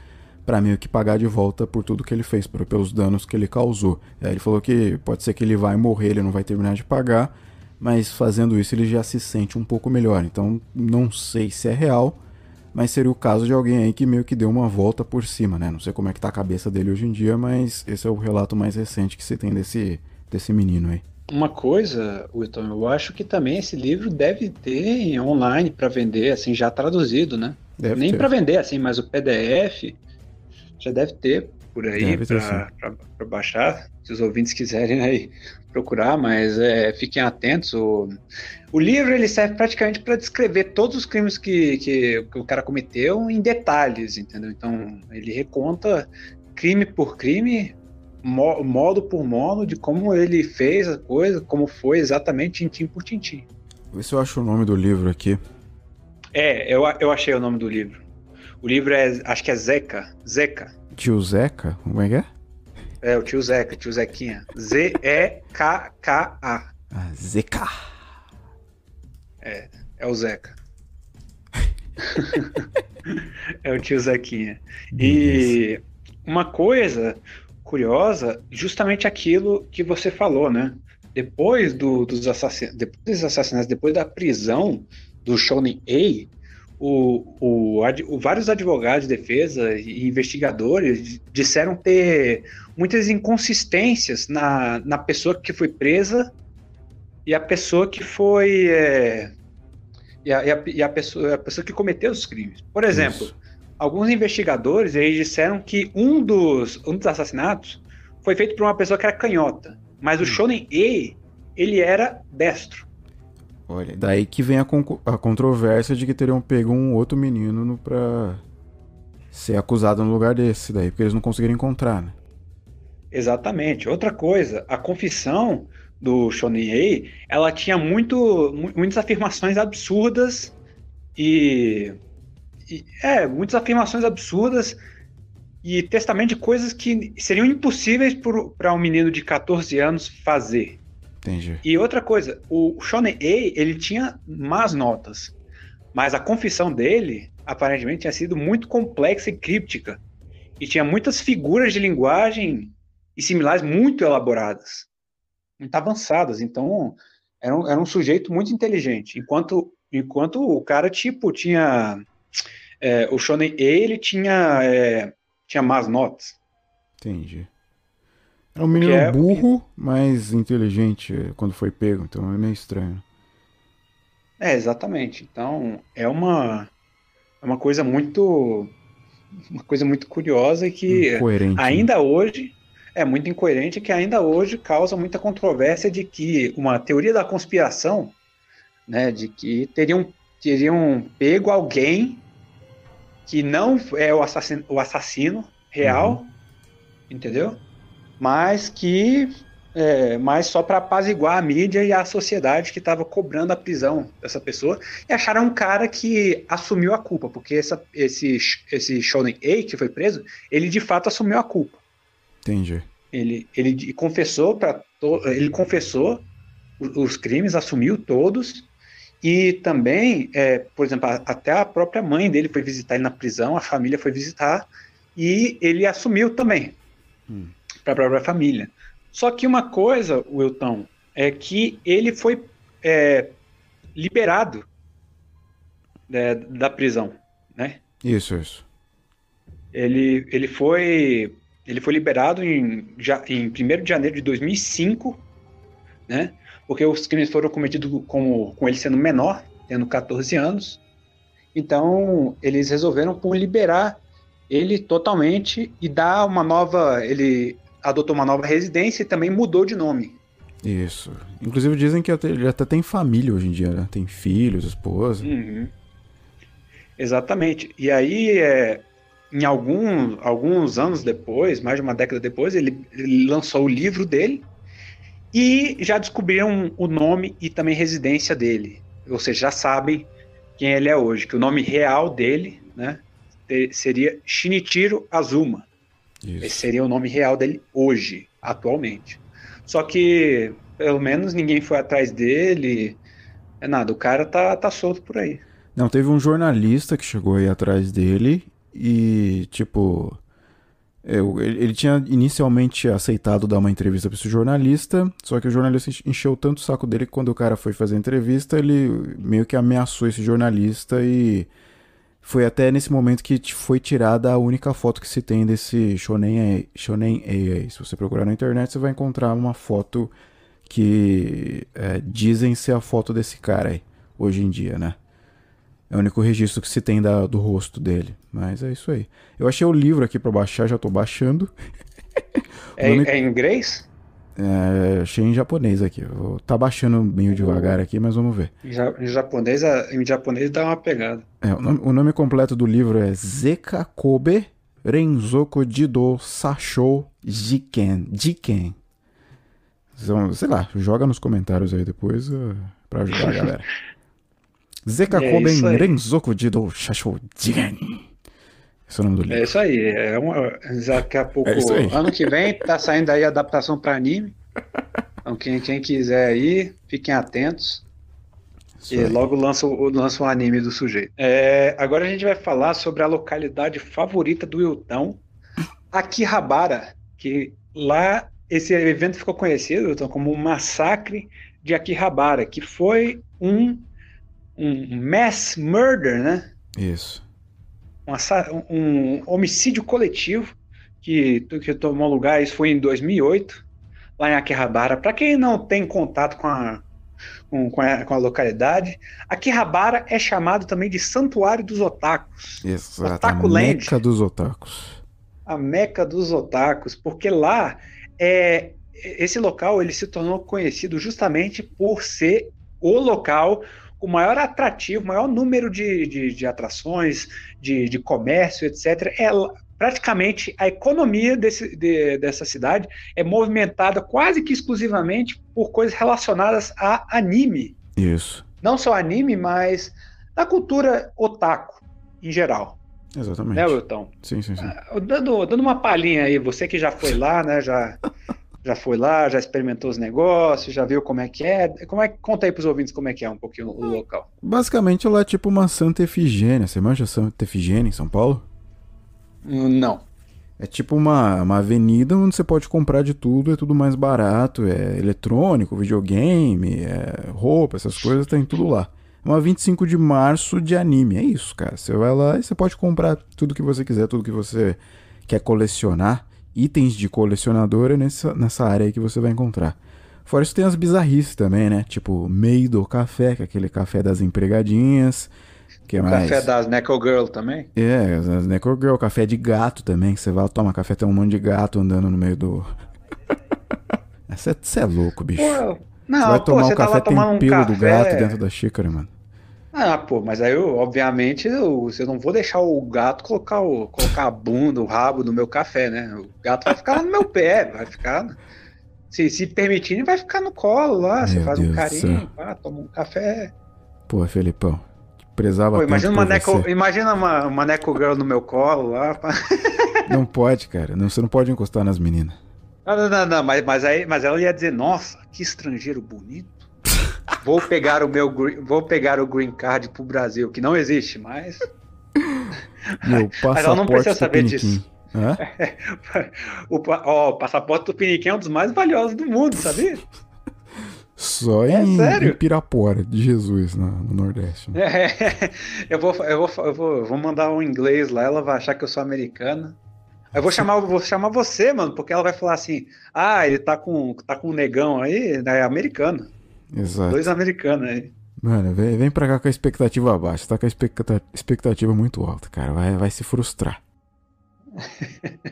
para meio que pagar de volta por tudo que ele fez, por- pelos danos que ele causou. Aí ele falou que pode ser que ele vai morrer, ele não vai terminar de pagar, mas fazendo isso ele já se sente um pouco melhor. Então não sei se é real, mas seria o caso de alguém aí que meio que deu uma volta por cima, né? Não sei como é que tá a cabeça dele hoje em dia, mas esse é o relato mais recente que se tem desse, desse menino aí. Uma coisa, Wilton, eu acho que também esse livro deve ter online para vender, assim, já traduzido, né? Deve Nem para vender, assim, mas o PDF já deve ter por aí para baixar, se os ouvintes quiserem aí procurar, mas é, fiquem atentos. O, o livro ele serve praticamente para descrever todos os crimes que, que, que o cara cometeu em detalhes, entendeu? Então ele reconta crime por crime, mo- modo por modo de como ele fez a coisa, como foi exatamente tintim por tintim. Vê se eu acho o nome do livro aqui. É, eu, eu achei o nome do livro. O livro é, acho que é Zeca, Zeca. Tio Zeca? Como é que é? É, o tio Zeca, tio Zequinha. Z-E-K-K-A. Ah, Zeca. É o Zeca. é o tio Zequinha. E uma coisa curiosa, justamente aquilo que você falou, né? Depois do, dos, assassin... depois dos assassinatos, depois da prisão do Shonen A, o, o, o, vários advogados de defesa e investigadores disseram ter muitas inconsistências na, na pessoa que foi presa e a pessoa que foi. É, e, a, e, a, e a, pessoa, a pessoa que cometeu os crimes. Por exemplo, Isso. alguns investigadores eles disseram que um dos, um dos assassinatos foi feito por uma pessoa que era canhota, mas o hum. Shonen E ele era destro. Olha, daí que vem a, a controvérsia de que teriam pego um outro menino no, pra ser acusado no lugar desse daí, porque eles não conseguiram encontrar, né? Exatamente. Outra coisa, a confissão do Shonen ela tinha muito, muitas afirmações absurdas e, e, é, muitas afirmações absurdas e testamento de coisas que seriam impossíveis para um menino de 14 anos fazer. Entendi. E outra coisa, o Shonen A, ele tinha más notas, mas a confissão dele, aparentemente, tinha sido muito complexa e críptica, e tinha muitas figuras de linguagem e similares muito elaboradas, muito avançadas, então era um, era um sujeito muito inteligente, enquanto, enquanto o cara, tipo, tinha... É, o Shonen A, ele tinha, é, tinha más notas. Entendi. É um menino é, burro, mas inteligente quando foi pego, então é meio estranho. É, exatamente. Então, é uma é uma coisa muito uma coisa muito curiosa e que incoerente, ainda né? hoje é muito incoerente que ainda hoje causa muita controvérsia de que uma teoria da conspiração, né, de que teriam teriam pego alguém que não é o assassino, o assassino real, uhum. entendeu? Mas que é, mas só para apaziguar a mídia e a sociedade que estava cobrando a prisão dessa pessoa e acharam um cara que assumiu a culpa, porque essa, esse, esse Shonen A que foi preso, ele de fato assumiu a culpa. Entendi. Ele, ele confessou para ele confessou os crimes, assumiu todos e também, é, por exemplo, até a própria mãe dele foi visitar ele na prisão, a família foi visitar e ele assumiu também. Hum para a própria família. Só que uma coisa, Wilton, é que ele foi é, liberado é, da prisão, né? Isso, isso. Ele, ele foi ele foi liberado em, já, em 1 de janeiro de 2005, né? Porque os crimes foram cometidos com, com ele sendo menor, tendo 14 anos. Então, eles resolveram por liberar ele totalmente e dar uma nova. Ele adotou uma nova residência e também mudou de nome. Isso. Inclusive dizem que ele até tem família hoje em dia, né? Tem filhos, esposa. Uhum. Exatamente. E aí, é, em algum, alguns anos depois, mais de uma década depois, ele, ele lançou o livro dele e já descobriram o nome e também residência dele. Ou seja, já sabem quem ele é hoje, que o nome real dele, né, seria Shinichiro Azuma. Isso. Esse seria o nome real dele hoje, atualmente. Só que, pelo menos, ninguém foi atrás dele. É nada, o cara tá, tá solto por aí. Não, teve um jornalista que chegou aí atrás dele e, tipo. Ele tinha inicialmente aceitado dar uma entrevista para esse jornalista, só que o jornalista encheu tanto o saco dele que quando o cara foi fazer a entrevista, ele meio que ameaçou esse jornalista e foi até nesse momento que foi tirada a única foto que se tem desse Shonen, Shonen A. Se você procurar na internet, você vai encontrar uma foto que é, dizem ser a foto desse cara aí, hoje em dia, né? É o único registro que se tem da, do rosto dele. Mas é isso aí. Eu achei o livro aqui para baixar, já tô baixando. é, nome... é em inglês? É, achei em japonês aqui. Vou tá baixando meio devagar aqui, mas vamos ver. Em japonês, em japonês dá uma pegada. É, o, nome, o nome completo do livro é Zeka Kobe Renzoku Jido Sasho Jiken. Jiken. Então, sei lá, joga nos comentários aí depois uh, pra ajudar a galera. Zeka é Kobe Renzoku Jido Sasho Jiken. Esse é o nome do livro. É isso aí. É uma, daqui a pouco, é ano que vem, tá saindo aí a adaptação para anime. Então, quem, quem quiser aí, fiquem atentos. Isso E aí. logo lança, o- lança um anime do sujeito. É, agora a gente vai falar sobre a localidade favorita do Wilton, Akihabara, que lá esse evento ficou conhecido Wilton, como o Massacre de Akihabara, que foi um, um mass murder, né? Isso. Um, um homicídio coletivo que, que tomou lugar, isso foi em 2008, lá em Akihabara. Para quem não tem contato com a, com, com a, com a localidade, Akihabara é chamado também de Santuário dos Otakus, Exato. Otaku a Land. meca dos otakus. a meca dos otakus, porque lá é esse local ele se tornou conhecido justamente por ser o local com maior atrativo, maior número de, de, de atrações, de, de comércio, etc. É praticamente a economia desse, de- dessa cidade é movimentada quase que exclusivamente por coisas relacionadas a anime. Isso. Não só anime, mas a cultura otaku em geral. Exatamente. Né, Wilton? Sim, sim, sim. Ah, Dando, dando uma palhinha aí, você que já foi lá, né? Já, já foi lá, já experimentou os negócios, já viu como é que é. Como é conta aí pros ouvintes como é que é um pouquinho o local. Basicamente ela é tipo uma Santa Efigênia. Você manja Santa Efigênia em São Paulo? Hum, Não. É tipo uma, uma avenida onde você pode comprar de tudo, é tudo mais barato, é eletrônico, videogame, é roupa, essas coisas, tem tudo lá. É uma 25 de março de anime, é isso, cara. Você vai lá e você pode comprar tudo que você quiser, tudo que você quer colecionar. Itens de colecionador é nessa, nessa área aí que você vai encontrar. Fora isso tem as bizarrices também, né? Tipo, Meido Café, que é aquele café das empregadinhas. Que é mais... Café das Neco Girl também. É, as Necro Girl, café de gato também, que você vai tomar café, tem um monte de gato andando no meio do. Você é louco, bicho. Pô, Você não, vai pô, tomar você o tá café, tem um pelo café. do gato dentro da xícara, mano. Ah, pô, mas aí eu, obviamente, eu, eu não vou deixar o gato colocar, o, colocar a bunda, o rabo no meu café, né? O gato vai ficar lá no meu pé, vai ficar. Se, se permitirem, vai ficar no colo lá. Você Meu faz um Deus do carinho, pá, toma um café. Pô, Felipão. Prezava Pô, imagina uma, neco, você. imagina uma, uma Neco Girl no meu colo lá. pá. Não pode, cara. Não, você não pode encostar nas meninas. Não, não, não, não, mas, mas, aí, mas ela ia dizer, nossa, que estrangeiro bonito. Vou pegar o meu vou pegar o green card pro Brasil, que não existe mais. Meu Mas ela não passaporte precisa saber disso. O, ó, o passaporte do Piniquim é um dos mais valiosos do mundo, sabia? Só É em, sério? em Pirapora, de Jesus, no, no Nordeste. É, eu, vou, eu, vou, eu, vou, eu vou mandar um inglês lá, ela vai achar que eu sou americana. Eu vou chamar, vou chamar você, mano, porque ela vai falar assim: ah, ele tá com, tá com um negão aí, é americano. Exato. Dois americanos aí. Mano, vem, vem pra cá com a expectativa baixa. Você tá com a expecta- expectativa muito alta, cara. Vai, vai se frustrar.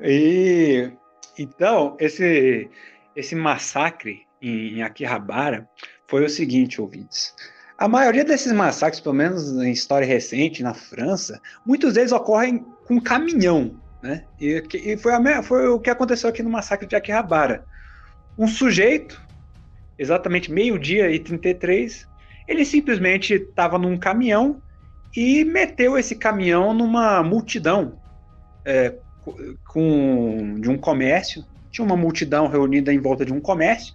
E então, esse, esse massacre em, em Akihabara foi o seguinte, ouvintes. A maioria desses massacres, pelo menos em história recente, na França, muitos deles ocorrem com caminhão. Né? E, e foi, a foi o que aconteceu aqui no massacre de Akihabara. Um sujeito, exatamente meio-dia e 33, ele simplesmente estava num caminhão e meteu esse caminhão numa multidão é, co- com, de um comércio. Tinha uma multidão reunida em volta de um comércio.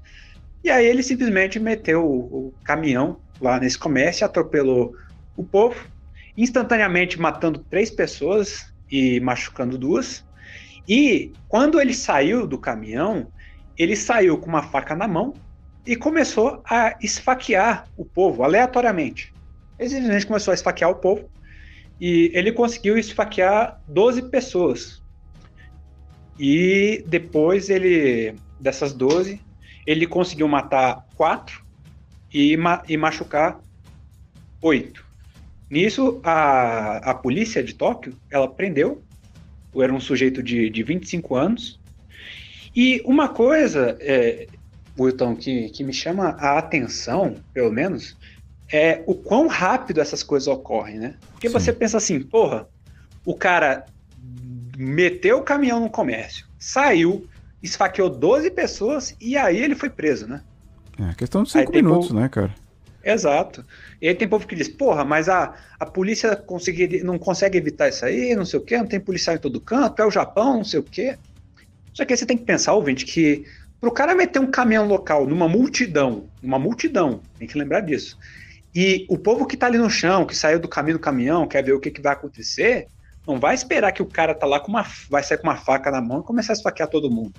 E aí ele simplesmente meteu o, o caminhão lá nesse comércio, atropelou o povo, instantaneamente matando três pessoas e machucando duas. E quando ele saiu do caminhão, ele saiu com uma faca na mão e começou a esfaquear o povo aleatoriamente. Ele simplesmente começou a esfaquear o povo e ele conseguiu esfaquear 12 pessoas. E depois ele, dessas 12, ele conseguiu matar quatro e, ma e machucar oito. Nisso, a, a polícia de Tóquio, ela prendeu, era um sujeito de, de 25 anos. E uma coisa, é, Wilton, que, que me chama a atenção, pelo menos, é o quão rápido essas coisas ocorrem, né? Porque Sim. você pensa assim, porra, o cara meteu o caminhão no comércio, saiu, esfaqueou 12 pessoas e aí ele foi preso, né? É questão de Aí cinco tem minutos, povo- né, cara? Exato. E aí tem povo que diz, porra, mas a, a polícia conseguir, não consegue evitar isso aí, não sei o quê, não tem policial em todo canto, é o Japão, não sei o quê. Só que aí você tem que pensar, ouvinte, que Pro cara meter um caminhão local numa multidão, uma multidão, tem que lembrar disso. E o povo que tá ali no chão, que saiu do caminho do caminhão, quer ver o que, que vai acontecer, não vai esperar que o cara tá lá com uma. vai sair com uma faca na mão e começar a esfaquear todo mundo.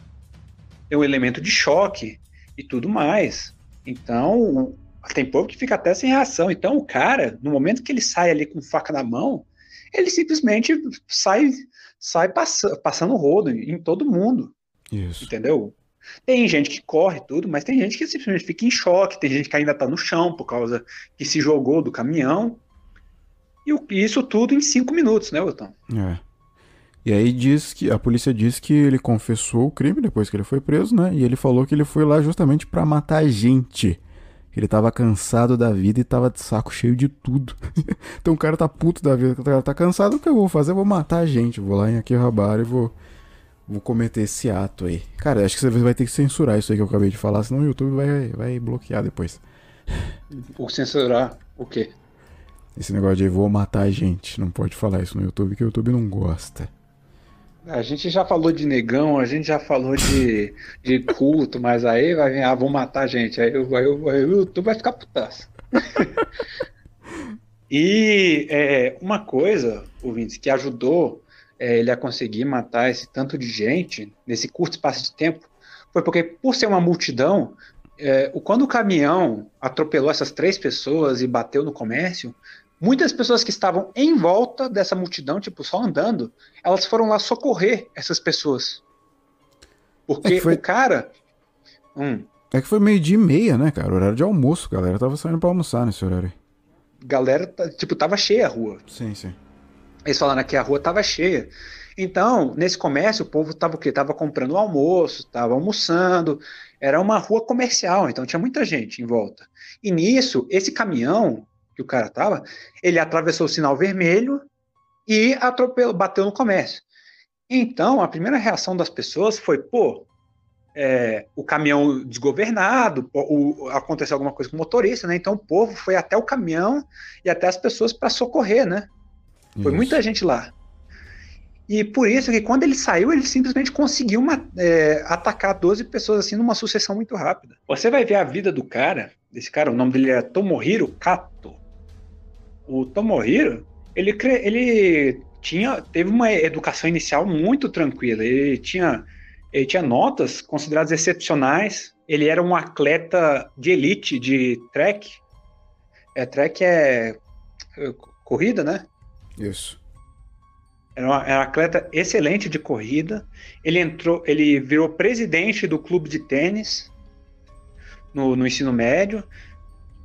Tem um elemento de choque e tudo mais. Então, tem povo que fica até sem reação. Então, o cara, no momento que ele sai ali com faca na mão, ele simplesmente sai sai pass passando rodo em todo mundo. Isso. Entendeu? Tem gente que corre tudo, mas tem gente que simplesmente fica em choque, tem gente que ainda tá no chão por causa que se jogou do caminhão. E isso tudo em cinco minutos, né, Wilton? É. E aí diz que a polícia diz que ele confessou o crime depois que ele foi preso, né? E ele falou que ele foi lá justamente pra matar gente. Ele tava cansado da vida e tava de saco cheio de tudo. então o cara tá puto da vida, o cara tá cansado, o que eu vou fazer? Eu vou matar gente. Vou lá em Akihabara e vou vou cometer esse ato aí. Cara, acho que você vai ter que censurar isso aí que eu acabei de falar, senão o YouTube vai vai bloquear depois. Por censurar o quê? Esse negócio de vou matar a gente, não pode falar isso no YouTube que o YouTube não gosta. A gente já falou de negão, a gente já falou de, de culto, mas aí vai vir, ah, vão matar a gente. Aí, aí, aí o YouTube vai ficar putaço. e é, uma coisa, ouvintes, que ajudou é, ele a conseguir matar esse tanto de gente nesse curto espaço de tempo foi porque, por ser uma multidão, é, quando o caminhão atropelou essas três pessoas e bateu no comércio, muitas pessoas que estavam em volta dessa multidão, tipo, só andando, elas foram lá socorrer essas pessoas. Porque É foi- o cara. Hum, É que foi meio dia e meia, né, cara? Horário de almoço, galera tava saindo pra almoçar nesse horário aí. galera, tipo, tava cheia a rua. Sim, sim. Eles falaram que a rua tava cheia. Então, nesse comércio, o povo tava o quê? Tava comprando almoço, tava almoçando. Era uma rua comercial, então tinha muita gente em volta. E nisso, esse caminhão que o cara tava, ele atravessou o sinal vermelho e atropelou, bateu no comércio. Então, a primeira reação das pessoas foi, pô, é, o caminhão desgovernado, pô, o- aconteceu alguma coisa com o motorista, né? Então o povo foi até o caminhão e até as pessoas para socorrer, né? Foi Isso. muita gente lá. E por isso que quando ele saiu, ele simplesmente conseguiu ma- é, atacar 12 pessoas assim numa sucessão muito rápida. Você vai ver a vida do cara, desse cara, o nome dele é Tomohiro Kato. O Tomohiro, ele, ele tinha, teve uma educação inicial muito tranquila. Ele tinha, ele tinha notas consideradas excepcionais. Ele era um atleta de elite de track. É, track é, é corrida, né? Isso. Era, um atleta excelente de corrida. Ele entrou, ele virou presidente do clube de tênis no, no ensino médio.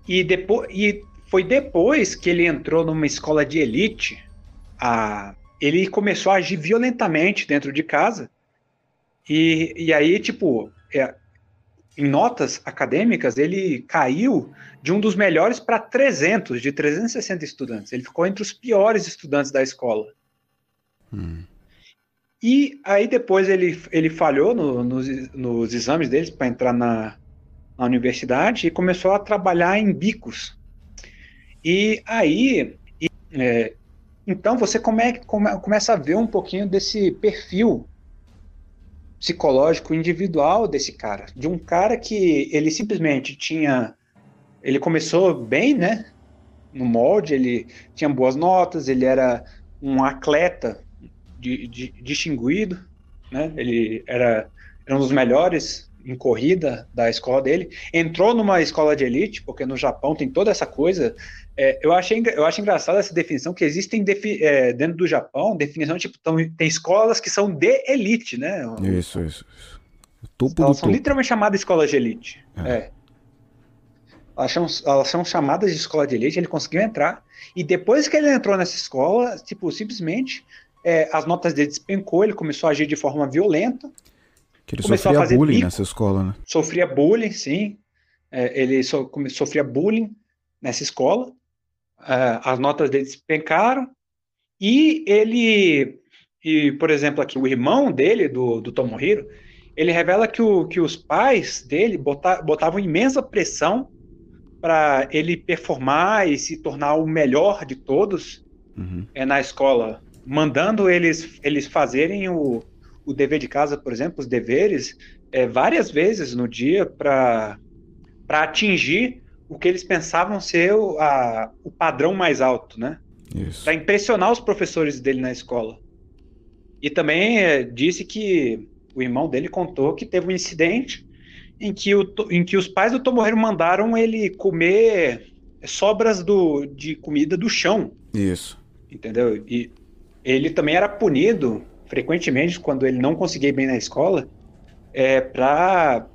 E, depois, e foi depois que ele entrou numa escola de elite. A, ele começou a agir violentamente dentro de casa. E, e aí, tipo, é, em notas acadêmicas, ele caiu de um dos melhores para 300, de 360 estudantes. Ele ficou entre os piores estudantes da escola. Hum. E aí depois ele, ele falhou no- nos, nos exames deles para entrar na, na universidade e começou a trabalhar em bicos. E aí, e, é, então você come, come- começa a ver um pouquinho desse perfil psicológico individual desse cara, de um cara que ele simplesmente tinha, ele começou bem, né? No molde, ele tinha boas notas, ele era um atleta de, de, distinguido, né? Ele era, era um dos melhores em corrida da escola dele. Entrou numa escola de elite, porque no Japão tem toda essa coisa. É, eu, achei, eu acho engraçada essa definição, que existem defi- é, dentro do Japão, definição tipo, tão- tem escolas que são de elite, né? Isso, isso, isso. Topo Elas são topo. literalmente chamadas escolas de elite. É. É. Elas, são, elas são chamadas de escola de elite, ele conseguiu entrar. E depois que ele entrou nessa escola, tipo, simplesmente é, as notas dele despencou, ele começou a agir de forma violenta, Que ele começou a sofria fazer bullying bico. nessa escola, né? sofria bullying, sim. É, ele so, come- sofria bullying nessa escola. É, as notas dele despencaram. E ele, e, por exemplo, aqui, o irmão dele, do, do Tomohiro, ele revela que, o, que os pais dele bota- botavam imensa pressão para ele performar e se tornar o melhor de todos Uhum. é, na escola, mandando eles, eles fazerem o, o dever de casa, por exemplo, os deveres, é, várias vezes no dia para atingir o que eles pensavam ser o, a, o padrão mais alto, né? Para impressionar os professores dele na escola. E também é, disse que o irmão dele contou que teve um incidente em que, o, em que os pais do Tomohiro mandaram ele comer sobras do, de comida do chão. Isso. Entendeu? E ele também era punido frequentemente quando ele não conseguia ir bem na escola é, para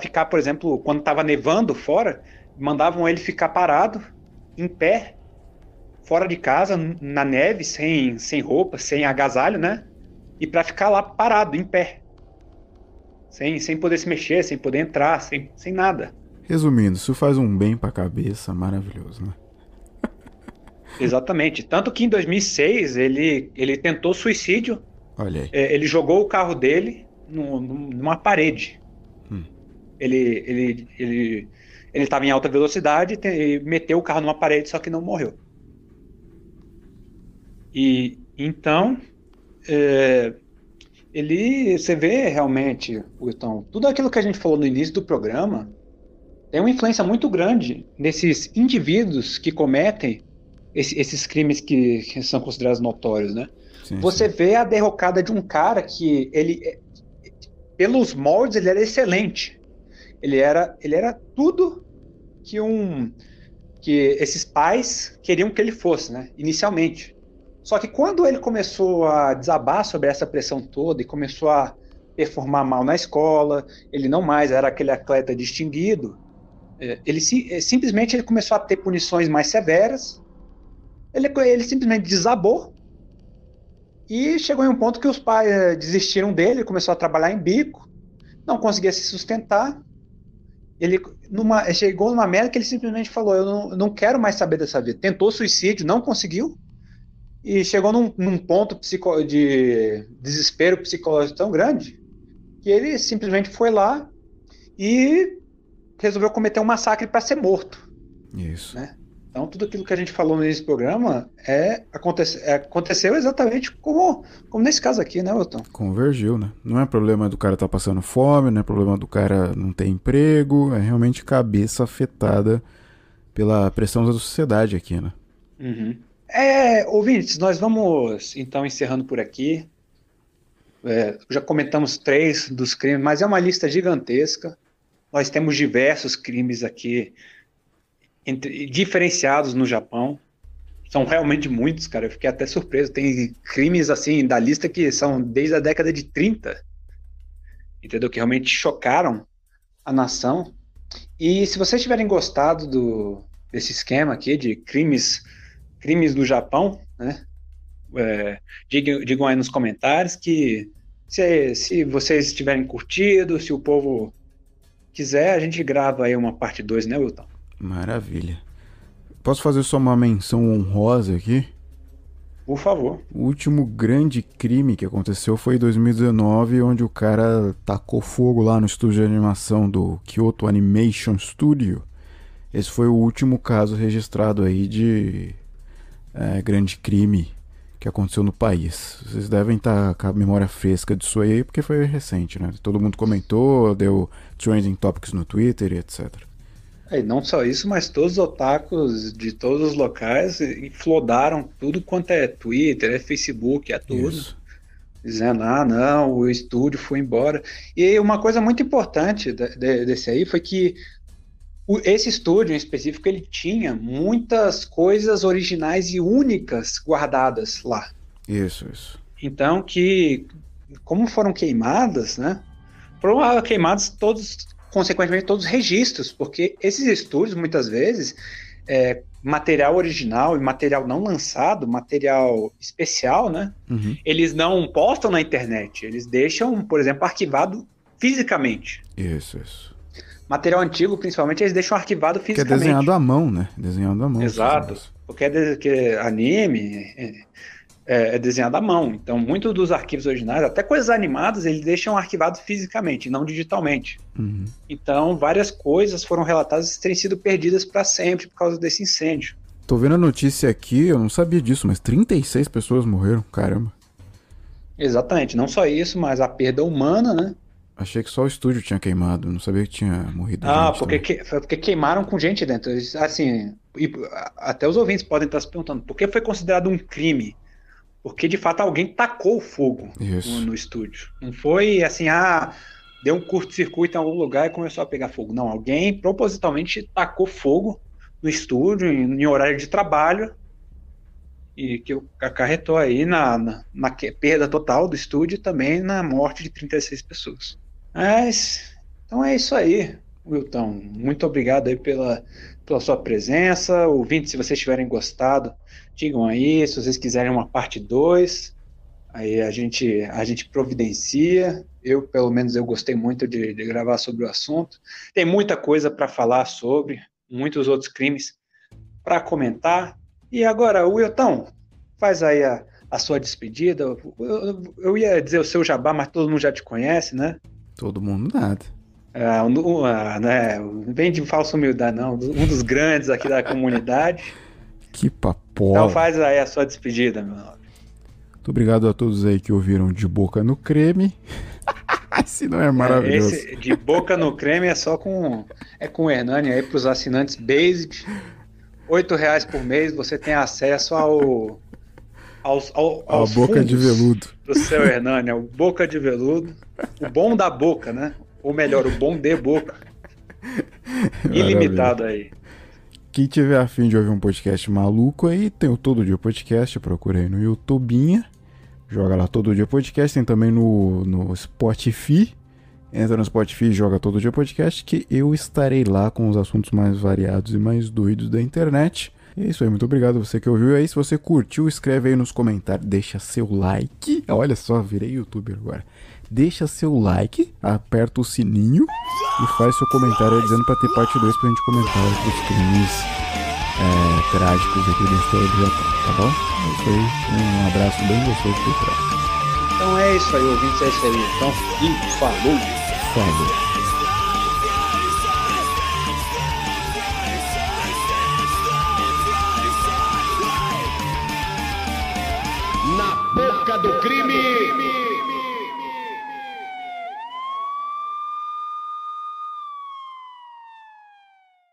ficar, por exemplo, quando estava nevando fora, mandavam ele ficar parado, em pé, fora de casa, na neve, sem, sem roupa, sem agasalho, né? E para ficar lá parado, em pé. Sem, sem poder se mexer, sem poder entrar, sem, sem nada. Resumindo, isso faz um bem pra cabeça maravilhoso, né? Exatamente. Tanto que em 2006 ele, ele tentou suicídio. Olha aí. É, ele jogou o carro dele no, numa parede. Hum. Ele, ele, ele, ele estava em alta velocidade e meteu o carro numa parede, só que não morreu. E então é, ele, você vê realmente, então, tudo aquilo que a gente falou no início do programa tem uma influência muito grande nesses indivíduos que cometem esse, esses crimes que, que, são considerados notórios, né? Sim, Você sim. vê a derrocada de um cara que ele, pelos moldes, ele era excelente. Ele era, ele era tudo que um que esses pais queriam que ele fosse, né? Inicialmente. Só que quando ele começou a desabar sobre essa pressão toda e começou a performar mal na escola, ele não mais era aquele atleta distinguido. é, Ele simplesmente ele começou a ter punições mais severas. Ele, ele simplesmente desabou e chegou em um ponto que os pais eh, desistiram dele, começou a trabalhar em bico, não conseguia se sustentar. Ele numa, chegou numa merda que ele simplesmente falou: Eu não, não quero mais saber dessa vida. Tentou suicídio, não conseguiu. E chegou num, num ponto psico, de desespero psicológico tão grande que ele simplesmente foi lá e resolveu cometer um massacre para ser morto. Isso. Né? Então, tudo aquilo que a gente falou nesse programa é, acontece, é, aconteceu exatamente como, como nesse caso aqui, né, Wilton? Convergiu, né? Não é problema do cara estar tá passando fome, não é problema do cara não ter emprego, é realmente cabeça afetada pela pressão da sociedade aqui, né? Uhum. É, ouvintes, nós vamos então encerrando por aqui. É, já comentamos três dos crimes, mas é uma lista gigantesca. Nós temos diversos crimes aqui entre, diferenciados no Japão. São realmente muitos, cara. Eu fiquei até surpreso. Tem crimes assim da lista que são desde a década de 30. Entendeu? Que realmente chocaram a nação. E se vocês tiverem gostado do, desse esquema aqui de crimes, crimes do Japão, né? É, digam, digam, aí nos comentários que se, se vocês tiverem curtido, se o povo quiser, a gente grava aí uma parte 2, né, Wilton? Maravilha. Posso fazer só uma menção honrosa aqui? Por favor. O último grande crime que aconteceu foi em 2019, onde o cara tacou fogo lá no estúdio de animação do Kyoto Animation Studio. Esse foi o último caso registrado aí de é, grande crime que aconteceu no país. Vocês devem estar com a memória fresca disso aí, porque foi recente, né? Todo mundo comentou, deu trending topics no Twitter e etc. E não só isso, mas todos os otakus de todos os locais flodaram tudo quanto é Twitter, é Facebook, é tudo. Isso. Dizendo, ah, não, o estúdio foi embora. E uma coisa muito importante de, de, desse aí foi que esse estúdio em específico, ele tinha muitas coisas originais e únicas guardadas lá. Isso, isso. Então, que, como foram queimadas, né? Foram queimados todos consequentemente todos os registros, porque esses estúdios muitas vezes é, material original e material não lançado, material especial, né? Uhum. Eles não postam na internet, eles deixam, por exemplo, arquivado fisicamente. Isso, isso. Material antigo, principalmente, eles deixam arquivado fisicamente. Que é desenhado à mão, né? Desenhado à mão. Exato. Porque é de, que anime é, é, desenhado à mão. Então, muitos dos arquivos originais, até coisas animadas, eles deixam arquivado fisicamente, não digitalmente. Uhum. Então, várias coisas foram relatadas terem sido perdidas para sempre por causa desse incêndio. Tô vendo a notícia aqui, eu não sabia disso, mas 36 pessoas morreram, caramba. Exatamente, não só isso, mas a perda humana, né? Achei que só o estúdio tinha queimado, não sabia que tinha morrido Ah, porque, também. que, foi porque queimaram com gente dentro. Assim, e até os ouvintes podem estar se perguntando por que foi considerado um crime? Porque de fato alguém tacou fogo no, no estúdio. Não foi assim, ah, deu um curto-circuito em algum lugar e começou a pegar fogo. Não, alguém propositalmente tacou fogo no estúdio em, em horário de trabalho e que acarretou aí na, na, na perda total do estúdio e também na morte de 36 pessoas. Mas, então é isso aí, Wilton. Muito obrigado aí pela, pela sua presença. Ouvintes, se vocês tiverem gostado, digam aí. Se vocês quiserem uma parte 2, aí a gente, a gente providencia. Eu, pelo menos, eu gostei muito de, de gravar sobre o assunto. Tem muita coisa para falar sobre, muitos outros crimes para comentar. E agora, Wilton, faz aí a, a sua despedida. Eu, eu- eu ia dizer o seu jabá, mas todo mundo já te conhece, né? Todo mundo nada. Ah, um, ah, né, Vem de falsa humildade, não. Um dos grandes aqui da comunidade. Que papola. Então faz aí a sua despedida, meu nome. Muito obrigado a todos aí que ouviram de boca no creme. Esse não é maravilhoso. Esse de boca no creme é só com é com o Hernani aí para os assinantes Basic. R$ reais por mês você tem acesso ao aos, ao, A aos boca de veludo. do seu Hernani, o boca de veludo, o bom da boca, né? Ou melhor, o bom de boca. Ilimitado aí. Quem tiver afim de ouvir um podcast maluco aí, tem o Todo Dia Podcast, procura aí no YouTubinha. Joga lá Todo Dia Podcast, tem também no, no Spotify. Entra no Spotify e joga Todo Dia Podcast, que eu estarei lá com os assuntos mais variados e mais doidos da internet. E é isso aí, muito obrigado você que ouviu aí. Se você curtiu, escreve aí nos comentários, deixa seu like. Olha só, virei youtuber agora. Deixa seu like, aperta o sininho e faz seu comentário dizendo pra ter parte 2 pra gente comentar os crimes é, trágicos aqui da história do Japão, tá bom? É isso aí, um abraço bem gostoso por trás. Então é isso aí, ouvintes, é isso aí. Então, e falou! Falou. Na boca do crime.